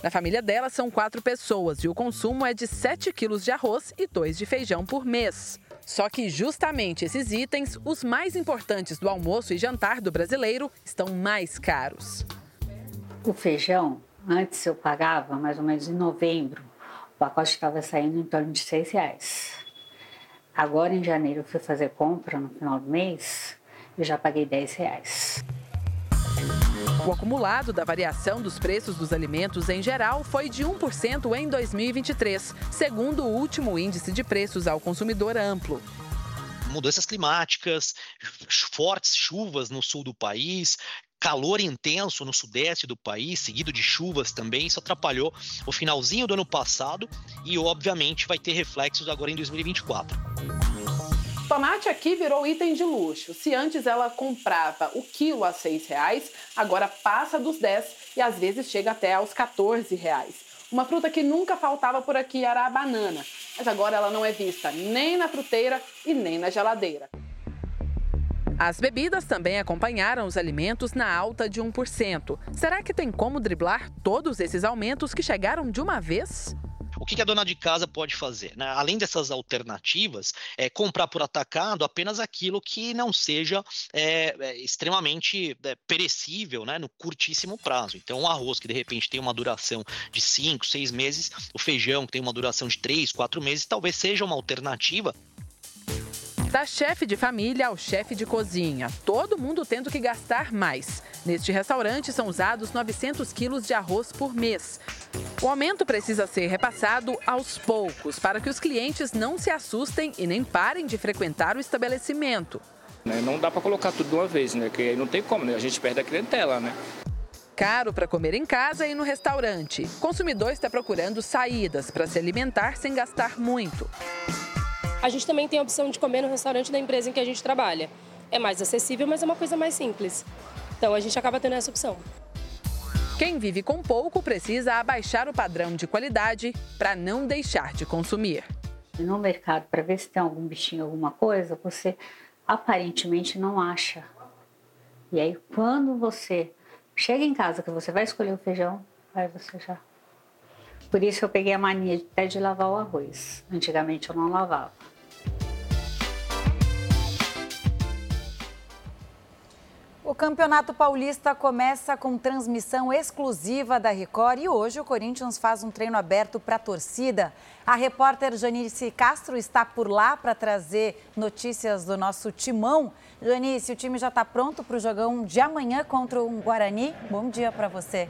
Na família dela são quatro pessoas e o consumo é de 7 quilos de arroz e 2 de feijão por mês. Só que justamente esses itens, os mais importantes do almoço e jantar do brasileiro, estão mais caros. O feijão, antes eu pagava mais ou menos em novembro. O pacote estava saindo em torno de seis reais. Agora em janeiro eu fui fazer compra no final do mês e já paguei 10 reais. O acumulado da variação dos preços dos alimentos em geral foi de 1% em 2023, segundo o último índice de preços ao consumidor amplo. Mudanças climáticas, fortes chuvas no sul do país, calor intenso no sudeste do país, seguido de chuvas também, isso atrapalhou o finalzinho do ano passado e, obviamente, vai ter reflexos agora em 2024. tomate aqui virou item de luxo. Se antes ela comprava o quilo a seis reais, agora passa dos 10 e às vezes chega até aos 14 reais. Uma fruta que nunca faltava por aqui era a banana, mas agora ela não é vista nem na fruteira e nem na geladeira. As bebidas também acompanharam os alimentos na alta de 1%. Será que tem como driblar todos esses aumentos que chegaram de uma vez? O que a dona de casa pode fazer? Né? Além dessas alternativas, é comprar por atacado apenas aquilo que não seja é, é, extremamente é, perecível né, no curtíssimo prazo. Então, o arroz, que de repente tem uma duração de 5, 6 meses, o feijão, que tem uma duração de 3, 4 meses, talvez seja uma alternativa da chefe de família ao chefe de cozinha, todo mundo tendo que gastar mais. Neste restaurante são usados 900 quilos de arroz por mês. O aumento precisa ser repassado aos poucos para que os clientes não se assustem e nem parem de frequentar o estabelecimento. Né, não dá para colocar tudo de uma vez, né? Porque não tem como, né? A gente perde a clientela, né? Caro para comer em casa e no restaurante. O consumidor está procurando saídas para se alimentar sem gastar muito. A gente também tem a opção de comer no restaurante da empresa em que a gente trabalha. É mais acessível, mas é uma coisa mais simples. Então a gente acaba tendo essa opção. Quem vive com pouco precisa abaixar o padrão de qualidade para não deixar de consumir. No mercado, para ver se tem algum bichinho, alguma coisa, você aparentemente não acha. E aí, quando você chega em casa, que você vai escolher o feijão, aí você já. Por isso eu peguei a mania até de lavar o arroz. Antigamente eu não lavava. O Campeonato Paulista começa com transmissão exclusiva da Record e hoje o Corinthians faz um treino aberto para a torcida. A repórter Janice Castro está por lá para trazer notícias do nosso timão. Janice, o time já está pronto para o jogão de amanhã contra o Guarani. Bom dia para você.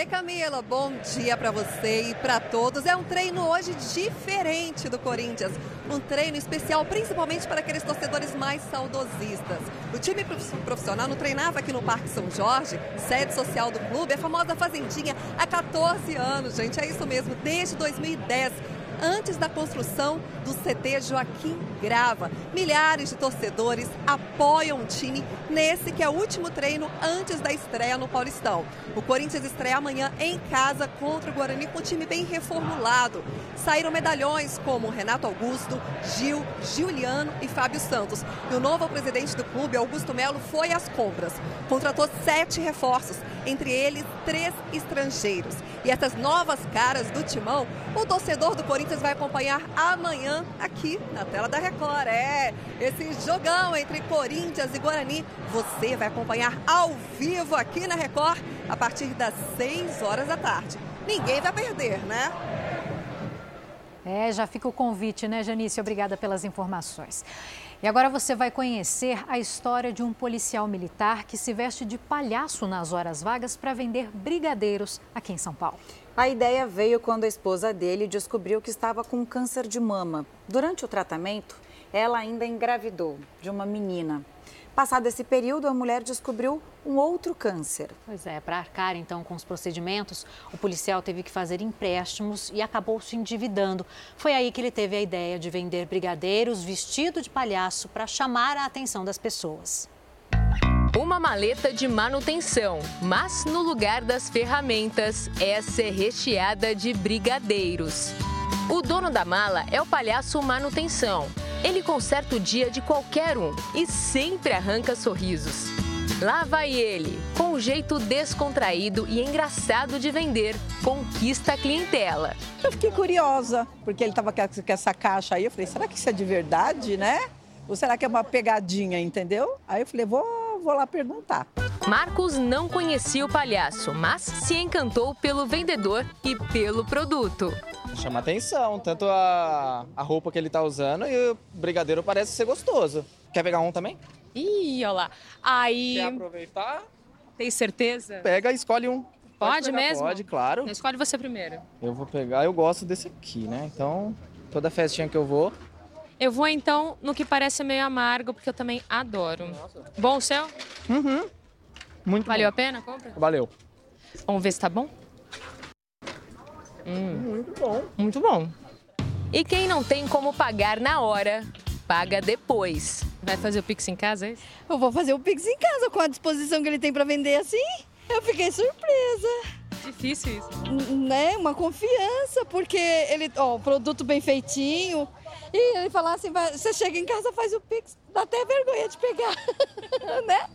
Ei Camila, bom dia para você e para todos. É um treino hoje diferente do Corinthians, um treino especial principalmente para aqueles torcedores mais saudosistas. O time profissional não treinava aqui no Parque São Jorge, sede social do clube, a famosa fazendinha, há 14 anos, gente. É isso mesmo, desde 2010 antes da construção do CT Joaquim Grava. Milhares de torcedores apoiam o time nesse que é o último treino antes da estreia no Paulistão. O Corinthians estreia amanhã em casa contra o Guarani com um time bem reformulado. Saíram medalhões como Renato Augusto, Gil, Giuliano e Fábio Santos. E o novo presidente do clube, Augusto Melo, foi às compras. Contratou sete reforços, entre eles três estrangeiros. E essas novas caras do timão, o torcedor do Corinthians vai acompanhar amanhã aqui na tela da Record. É, esse jogão entre Corinthians e Guarani, você vai acompanhar ao vivo aqui na Record a partir das 6 horas da tarde. Ninguém vai perder, né? É, já fica o convite, né, Janice? Obrigada pelas informações. E agora você vai conhecer a história de um policial militar que se veste de palhaço nas horas vagas para vender brigadeiros aqui em São Paulo. A ideia veio quando a esposa dele descobriu que estava com câncer de mama. Durante o tratamento, ela ainda engravidou de uma menina. Passado esse período, a mulher descobriu um outro câncer. Pois é, para arcar então com os procedimentos, o policial teve que fazer empréstimos e acabou se endividando. Foi aí que ele teve a ideia de vender brigadeiros vestido de palhaço para chamar a atenção das pessoas. Uma maleta de manutenção, mas no lugar das ferramentas, essa é recheada de brigadeiros. O dono da mala é o palhaço manutenção. Ele conserta o dia de qualquer um e sempre arranca sorrisos. Lá vai ele, com um jeito descontraído e engraçado de vender, conquista a clientela. Eu fiquei curiosa, porque ele estava com essa caixa aí. Eu falei, será que isso é de verdade, né? Ou será que é uma pegadinha, entendeu? Aí eu falei, vou, vou lá perguntar. Marcos não conhecia o palhaço, mas se encantou pelo vendedor e pelo produto. Chama atenção, tanto a, a roupa que ele tá usando e o brigadeiro parece ser gostoso. Quer pegar um também? Ih, olha lá. Aí. Quer aproveitar? Tem certeza? Pega e escolhe um. Pode, pode mesmo? Pode, claro. Escolhe você primeiro. Eu vou pegar, eu gosto desse aqui, né? Então, toda festinha que eu vou. Eu vou então no que parece meio amargo, porque eu também adoro. Nossa. Bom o seu? Uhum. Muito Valeu bom. a pena? Compra? Valeu. Vamos ver se tá bom? Hum. Muito bom. Muito bom. E quem não tem como pagar na hora, paga depois. Vai fazer o Pix em casa, é isso? Eu vou fazer o Pix em casa com a disposição que ele tem para vender assim. Eu fiquei surpresa. Difícil isso. N né? Uma confiança, porque ele, ó, produto bem feitinho. E ele falar assim, você chega em casa, faz o Pix, dá até vergonha de pegar, né?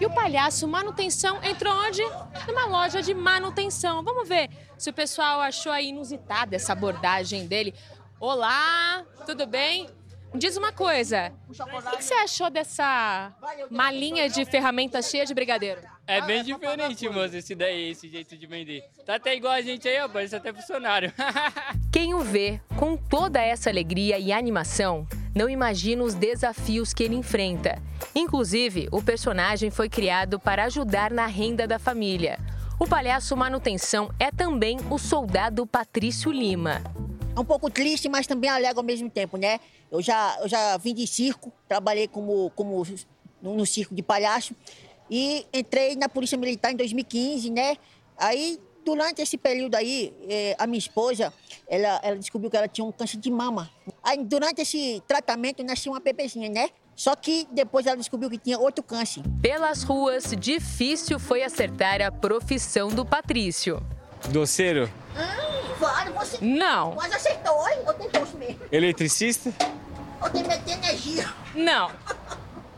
E o palhaço manutenção entrou onde? Numa loja de manutenção. Vamos ver se o pessoal achou aí inusitada essa abordagem dele. Olá, tudo bem? Diz uma coisa, o que você achou dessa malinha de ferramentas cheia de brigadeiro? É bem diferente, moço, esse daí, esse jeito de vender. Tá até igual a gente aí, ó, parece até funcionário. Quem o vê com toda essa alegria e animação, não imagina os desafios que ele enfrenta. Inclusive, o personagem foi criado para ajudar na renda da família. O palhaço manutenção é também o soldado Patrício Lima. É um pouco triste, mas também alegre ao mesmo tempo, né? Eu já, eu já vim de circo, trabalhei como, como no, no circo de palhaço e entrei na Polícia Militar em 2015, né? Aí, durante esse período aí, eh, a minha esposa, ela, ela descobriu que ela tinha um câncer de mama. Aí, durante esse tratamento, nasceu uma bebezinha, né? Só que depois ela descobriu que tinha outro câncer. Pelas ruas, difícil foi acertar a profissão do Patrício. Doceiro? Hum, claro, você... Não. Mas acertou, hein? Eu tentei mesmo. Eletricista? Eu tenho meter energia. Não.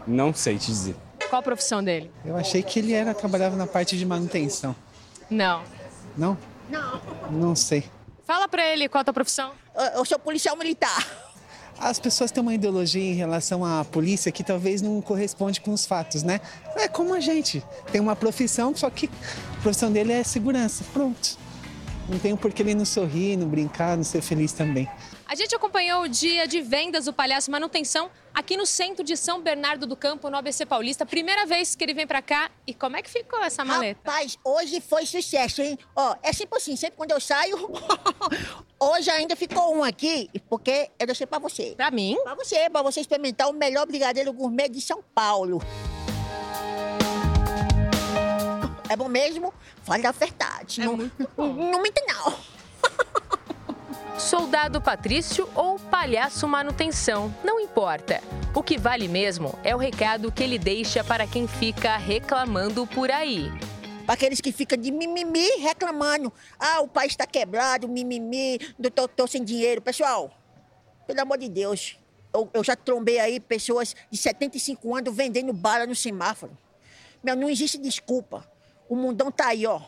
Não sei te dizer. Qual a profissão dele? Eu achei que ele era trabalhava na parte de manutenção. Não. Não? Não. Não sei. Fala pra ele qual a tua profissão. Eu, eu sou policial militar. As pessoas têm uma ideologia em relação à polícia que talvez não corresponde com os fatos, né? É como a gente. Tem uma profissão, só que a profissão dele é segurança. Pronto. Não tem por que ele não sorrir, não brincar, não ser feliz também. A gente acompanhou o dia de vendas do Palhaço Manutenção aqui no centro de São Bernardo do Campo, no ABC Paulista. Primeira vez que ele vem para cá. E como é que ficou essa maleta? Rapaz, hoje foi sucesso, hein? Ó, é sempre assim, sempre quando eu saio. hoje ainda ficou um aqui, porque eu deixei para você. Para mim? Para você, para você experimentar o melhor brigadeiro gourmet de São Paulo. É bom mesmo? Fale a verdade. É não, muito bom. Não, não mente, não. Soldado Patrício ou palhaço manutenção, não importa. O que vale mesmo é o recado que ele deixa para quem fica reclamando por aí. Para aqueles que ficam de mimimi reclamando. Ah, o país está quebrado, mimimi, tô, tô sem dinheiro. Pessoal, pelo amor de Deus, eu, eu já trombei aí pessoas de 75 anos vendendo bala no semáforo. Meu, não existe desculpa. O mundão tá aí, ó.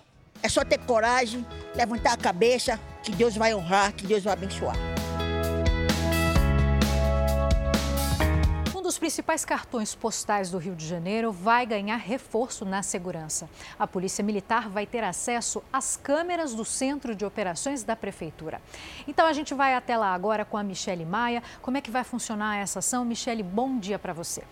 É só ter coragem, levantar a cabeça, que Deus vai honrar, que Deus vai abençoar. Um dos principais cartões postais do Rio de Janeiro vai ganhar reforço na segurança. A Polícia Militar vai ter acesso às câmeras do Centro de Operações da Prefeitura. Então a gente vai até lá agora com a Michele Maia. Como é que vai funcionar essa ação? Michele, bom dia para você.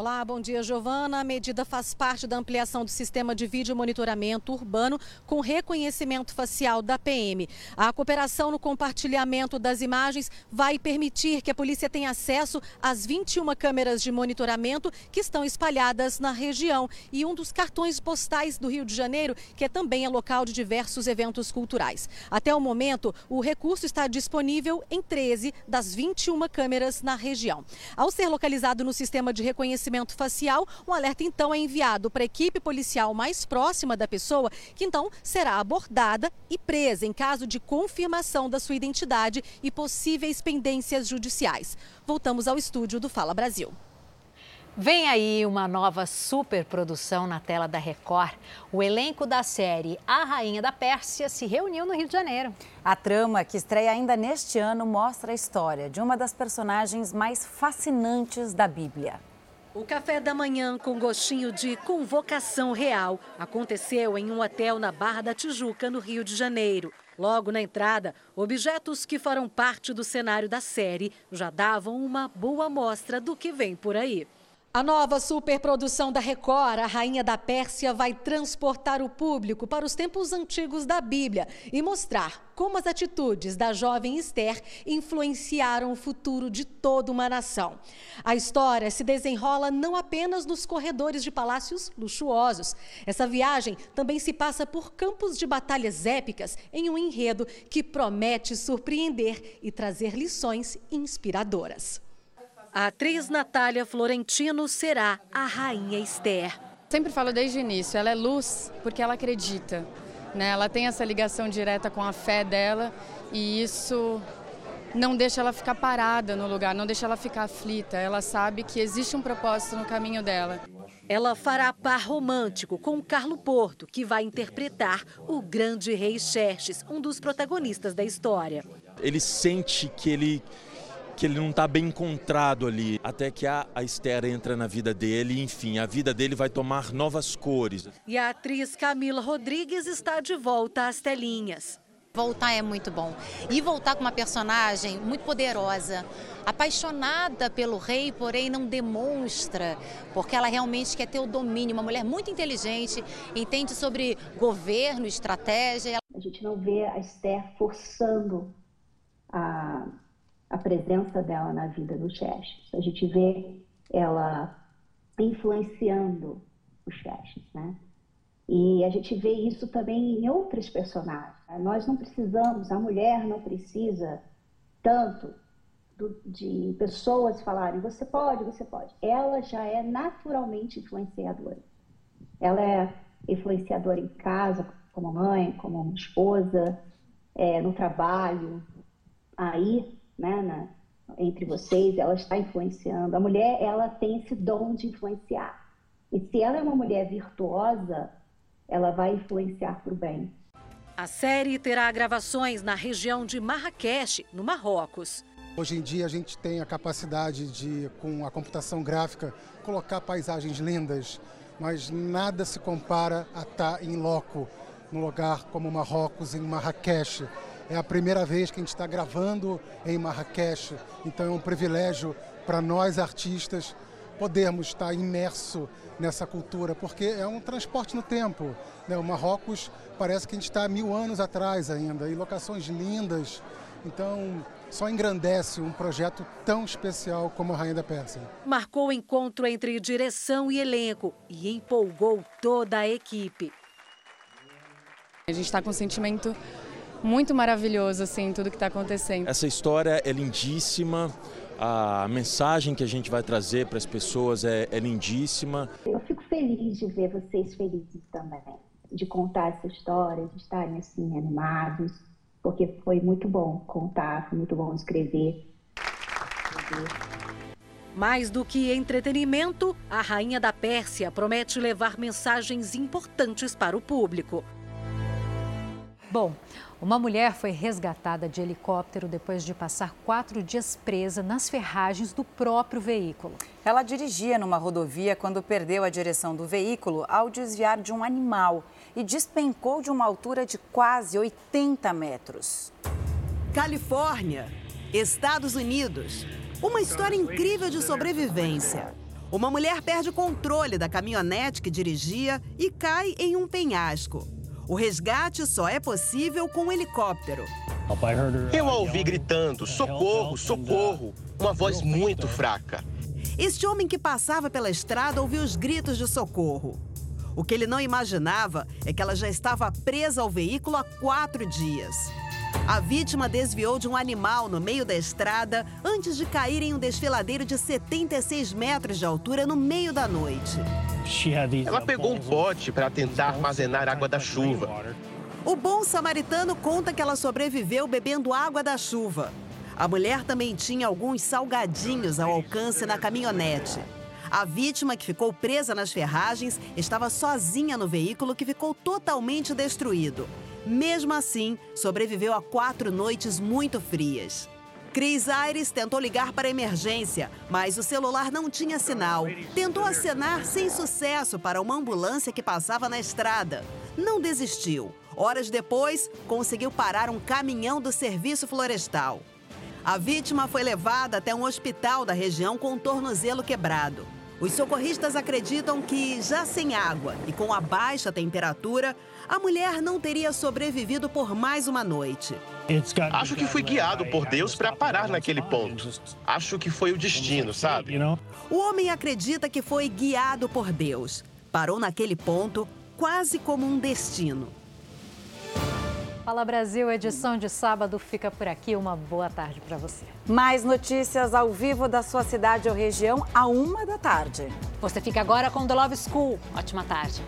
Olá, bom dia, Giovana. A medida faz parte da ampliação do sistema de vídeo monitoramento urbano com reconhecimento facial da PM. A cooperação no compartilhamento das imagens vai permitir que a polícia tenha acesso às 21 câmeras de monitoramento que estão espalhadas na região e um dos cartões postais do Rio de Janeiro, que é também é local de diversos eventos culturais. Até o momento, o recurso está disponível em 13 das 21 câmeras na região. Ao ser localizado no sistema de reconhecimento reconhecimento facial, o alerta então é enviado para a equipe policial mais próxima da pessoa, que então será abordada e presa em caso de confirmação da sua identidade e possíveis pendências judiciais. Voltamos ao estúdio do Fala Brasil. Vem aí uma nova superprodução na tela da Record. O elenco da série A Rainha da Pérsia se reuniu no Rio de Janeiro. A trama, que estreia ainda neste ano, mostra a história de uma das personagens mais fascinantes da Bíblia. O café da manhã com gostinho de convocação real aconteceu em um hotel na Barra da Tijuca, no Rio de Janeiro. Logo na entrada, objetos que farão parte do cenário da série já davam uma boa amostra do que vem por aí. A nova superprodução da Record, A Rainha da Pérsia, vai transportar o público para os tempos antigos da Bíblia e mostrar como as atitudes da jovem Esther influenciaram o futuro de toda uma nação. A história se desenrola não apenas nos corredores de palácios luxuosos. Essa viagem também se passa por campos de batalhas épicas em um enredo que promete surpreender e trazer lições inspiradoras. A atriz Natália Florentino será a rainha Esther. Sempre falo desde o início, ela é luz porque ela acredita. Né? Ela tem essa ligação direta com a fé dela e isso não deixa ela ficar parada no lugar, não deixa ela ficar aflita. Ela sabe que existe um propósito no caminho dela. Ela fará par romântico com Carlo Porto, que vai interpretar o grande rei Xerxes, um dos protagonistas da história. Ele sente que ele que ele não está bem encontrado ali, até que a, a Esther entra na vida dele, enfim, a vida dele vai tomar novas cores. E a atriz Camila Rodrigues está de volta às telinhas. Voltar é muito bom. E voltar com uma personagem muito poderosa, apaixonada pelo rei, porém não demonstra, porque ela realmente quer ter o domínio. Uma mulher muito inteligente, entende sobre governo, estratégia. A gente não vê a Esther forçando a a presença dela na vida do Xerxes. A gente vê ela influenciando o Xerxes, né? E a gente vê isso também em outros personagens. Nós não precisamos, a mulher não precisa tanto do, de pessoas falarem você pode, você pode. Ela já é naturalmente influenciadora. Ela é influenciadora em casa, como mãe, como esposa, é, no trabalho. Aí né, na, entre vocês, ela está influenciando. A mulher, ela tem esse dom de influenciar. E se ela é uma mulher virtuosa, ela vai influenciar para o bem. A série terá gravações na região de Marrakech, no Marrocos. Hoje em dia a gente tem a capacidade de, com a computação gráfica, colocar paisagens lindas, mas nada se compara a estar em loco, num lugar como Marrocos, em Marrakech. É a primeira vez que a gente está gravando em Marrakech, então é um privilégio para nós artistas podermos estar imerso nessa cultura, porque é um transporte no tempo. Né? O Marrocos parece que a gente está mil anos atrás ainda, e locações lindas. Então, só engrandece um projeto tão especial como a Rainha da Pérsia. Marcou o encontro entre direção e elenco e empolgou toda a equipe. A gente está com um sentimento muito maravilhoso, assim, tudo que está acontecendo. Essa história é lindíssima, a mensagem que a gente vai trazer para as pessoas é, é lindíssima. Eu fico feliz de ver vocês felizes também, de contar essa história, de estarem assim animados, porque foi muito bom contar, foi muito bom escrever. Mais do que entretenimento, a Rainha da Pérsia promete levar mensagens importantes para o público. Bom, uma mulher foi resgatada de helicóptero depois de passar quatro dias presa nas ferragens do próprio veículo. Ela dirigia numa rodovia quando perdeu a direção do veículo ao desviar de um animal e despencou de uma altura de quase 80 metros. Califórnia, Estados Unidos. Uma história incrível de sobrevivência. Uma mulher perde o controle da caminhonete que dirigia e cai em um penhasco. O resgate só é possível com um helicóptero. Eu a ouvi gritando: socorro, socorro! Uma voz muito fraca. Este homem que passava pela estrada ouviu os gritos de socorro. O que ele não imaginava é que ela já estava presa ao veículo há quatro dias. A vítima desviou de um animal no meio da estrada antes de cair em um desfiladeiro de 76 metros de altura no meio da noite. Ela pegou um pote para tentar armazenar água da chuva. O bom samaritano conta que ela sobreviveu bebendo água da chuva. A mulher também tinha alguns salgadinhos ao alcance na caminhonete. A vítima, que ficou presa nas ferragens, estava sozinha no veículo que ficou totalmente destruído. Mesmo assim, sobreviveu a quatro noites muito frias. Cris Aires tentou ligar para a emergência, mas o celular não tinha sinal. Tentou acenar sem sucesso para uma ambulância que passava na estrada. Não desistiu. Horas depois, conseguiu parar um caminhão do Serviço Florestal. A vítima foi levada até um hospital da região com um tornozelo quebrado. Os socorristas acreditam que, já sem água e com a baixa temperatura, a mulher não teria sobrevivido por mais uma noite. Acho que fui guiado por Deus para parar naquele ponto. Acho que foi o destino, sabe? O homem acredita que foi guiado por Deus. Parou naquele ponto quase como um destino. Fala Brasil, edição de sábado fica por aqui. Uma boa tarde para você. Mais notícias ao vivo da sua cidade ou região a uma da tarde. Você fica agora com The Love School. Ótima tarde.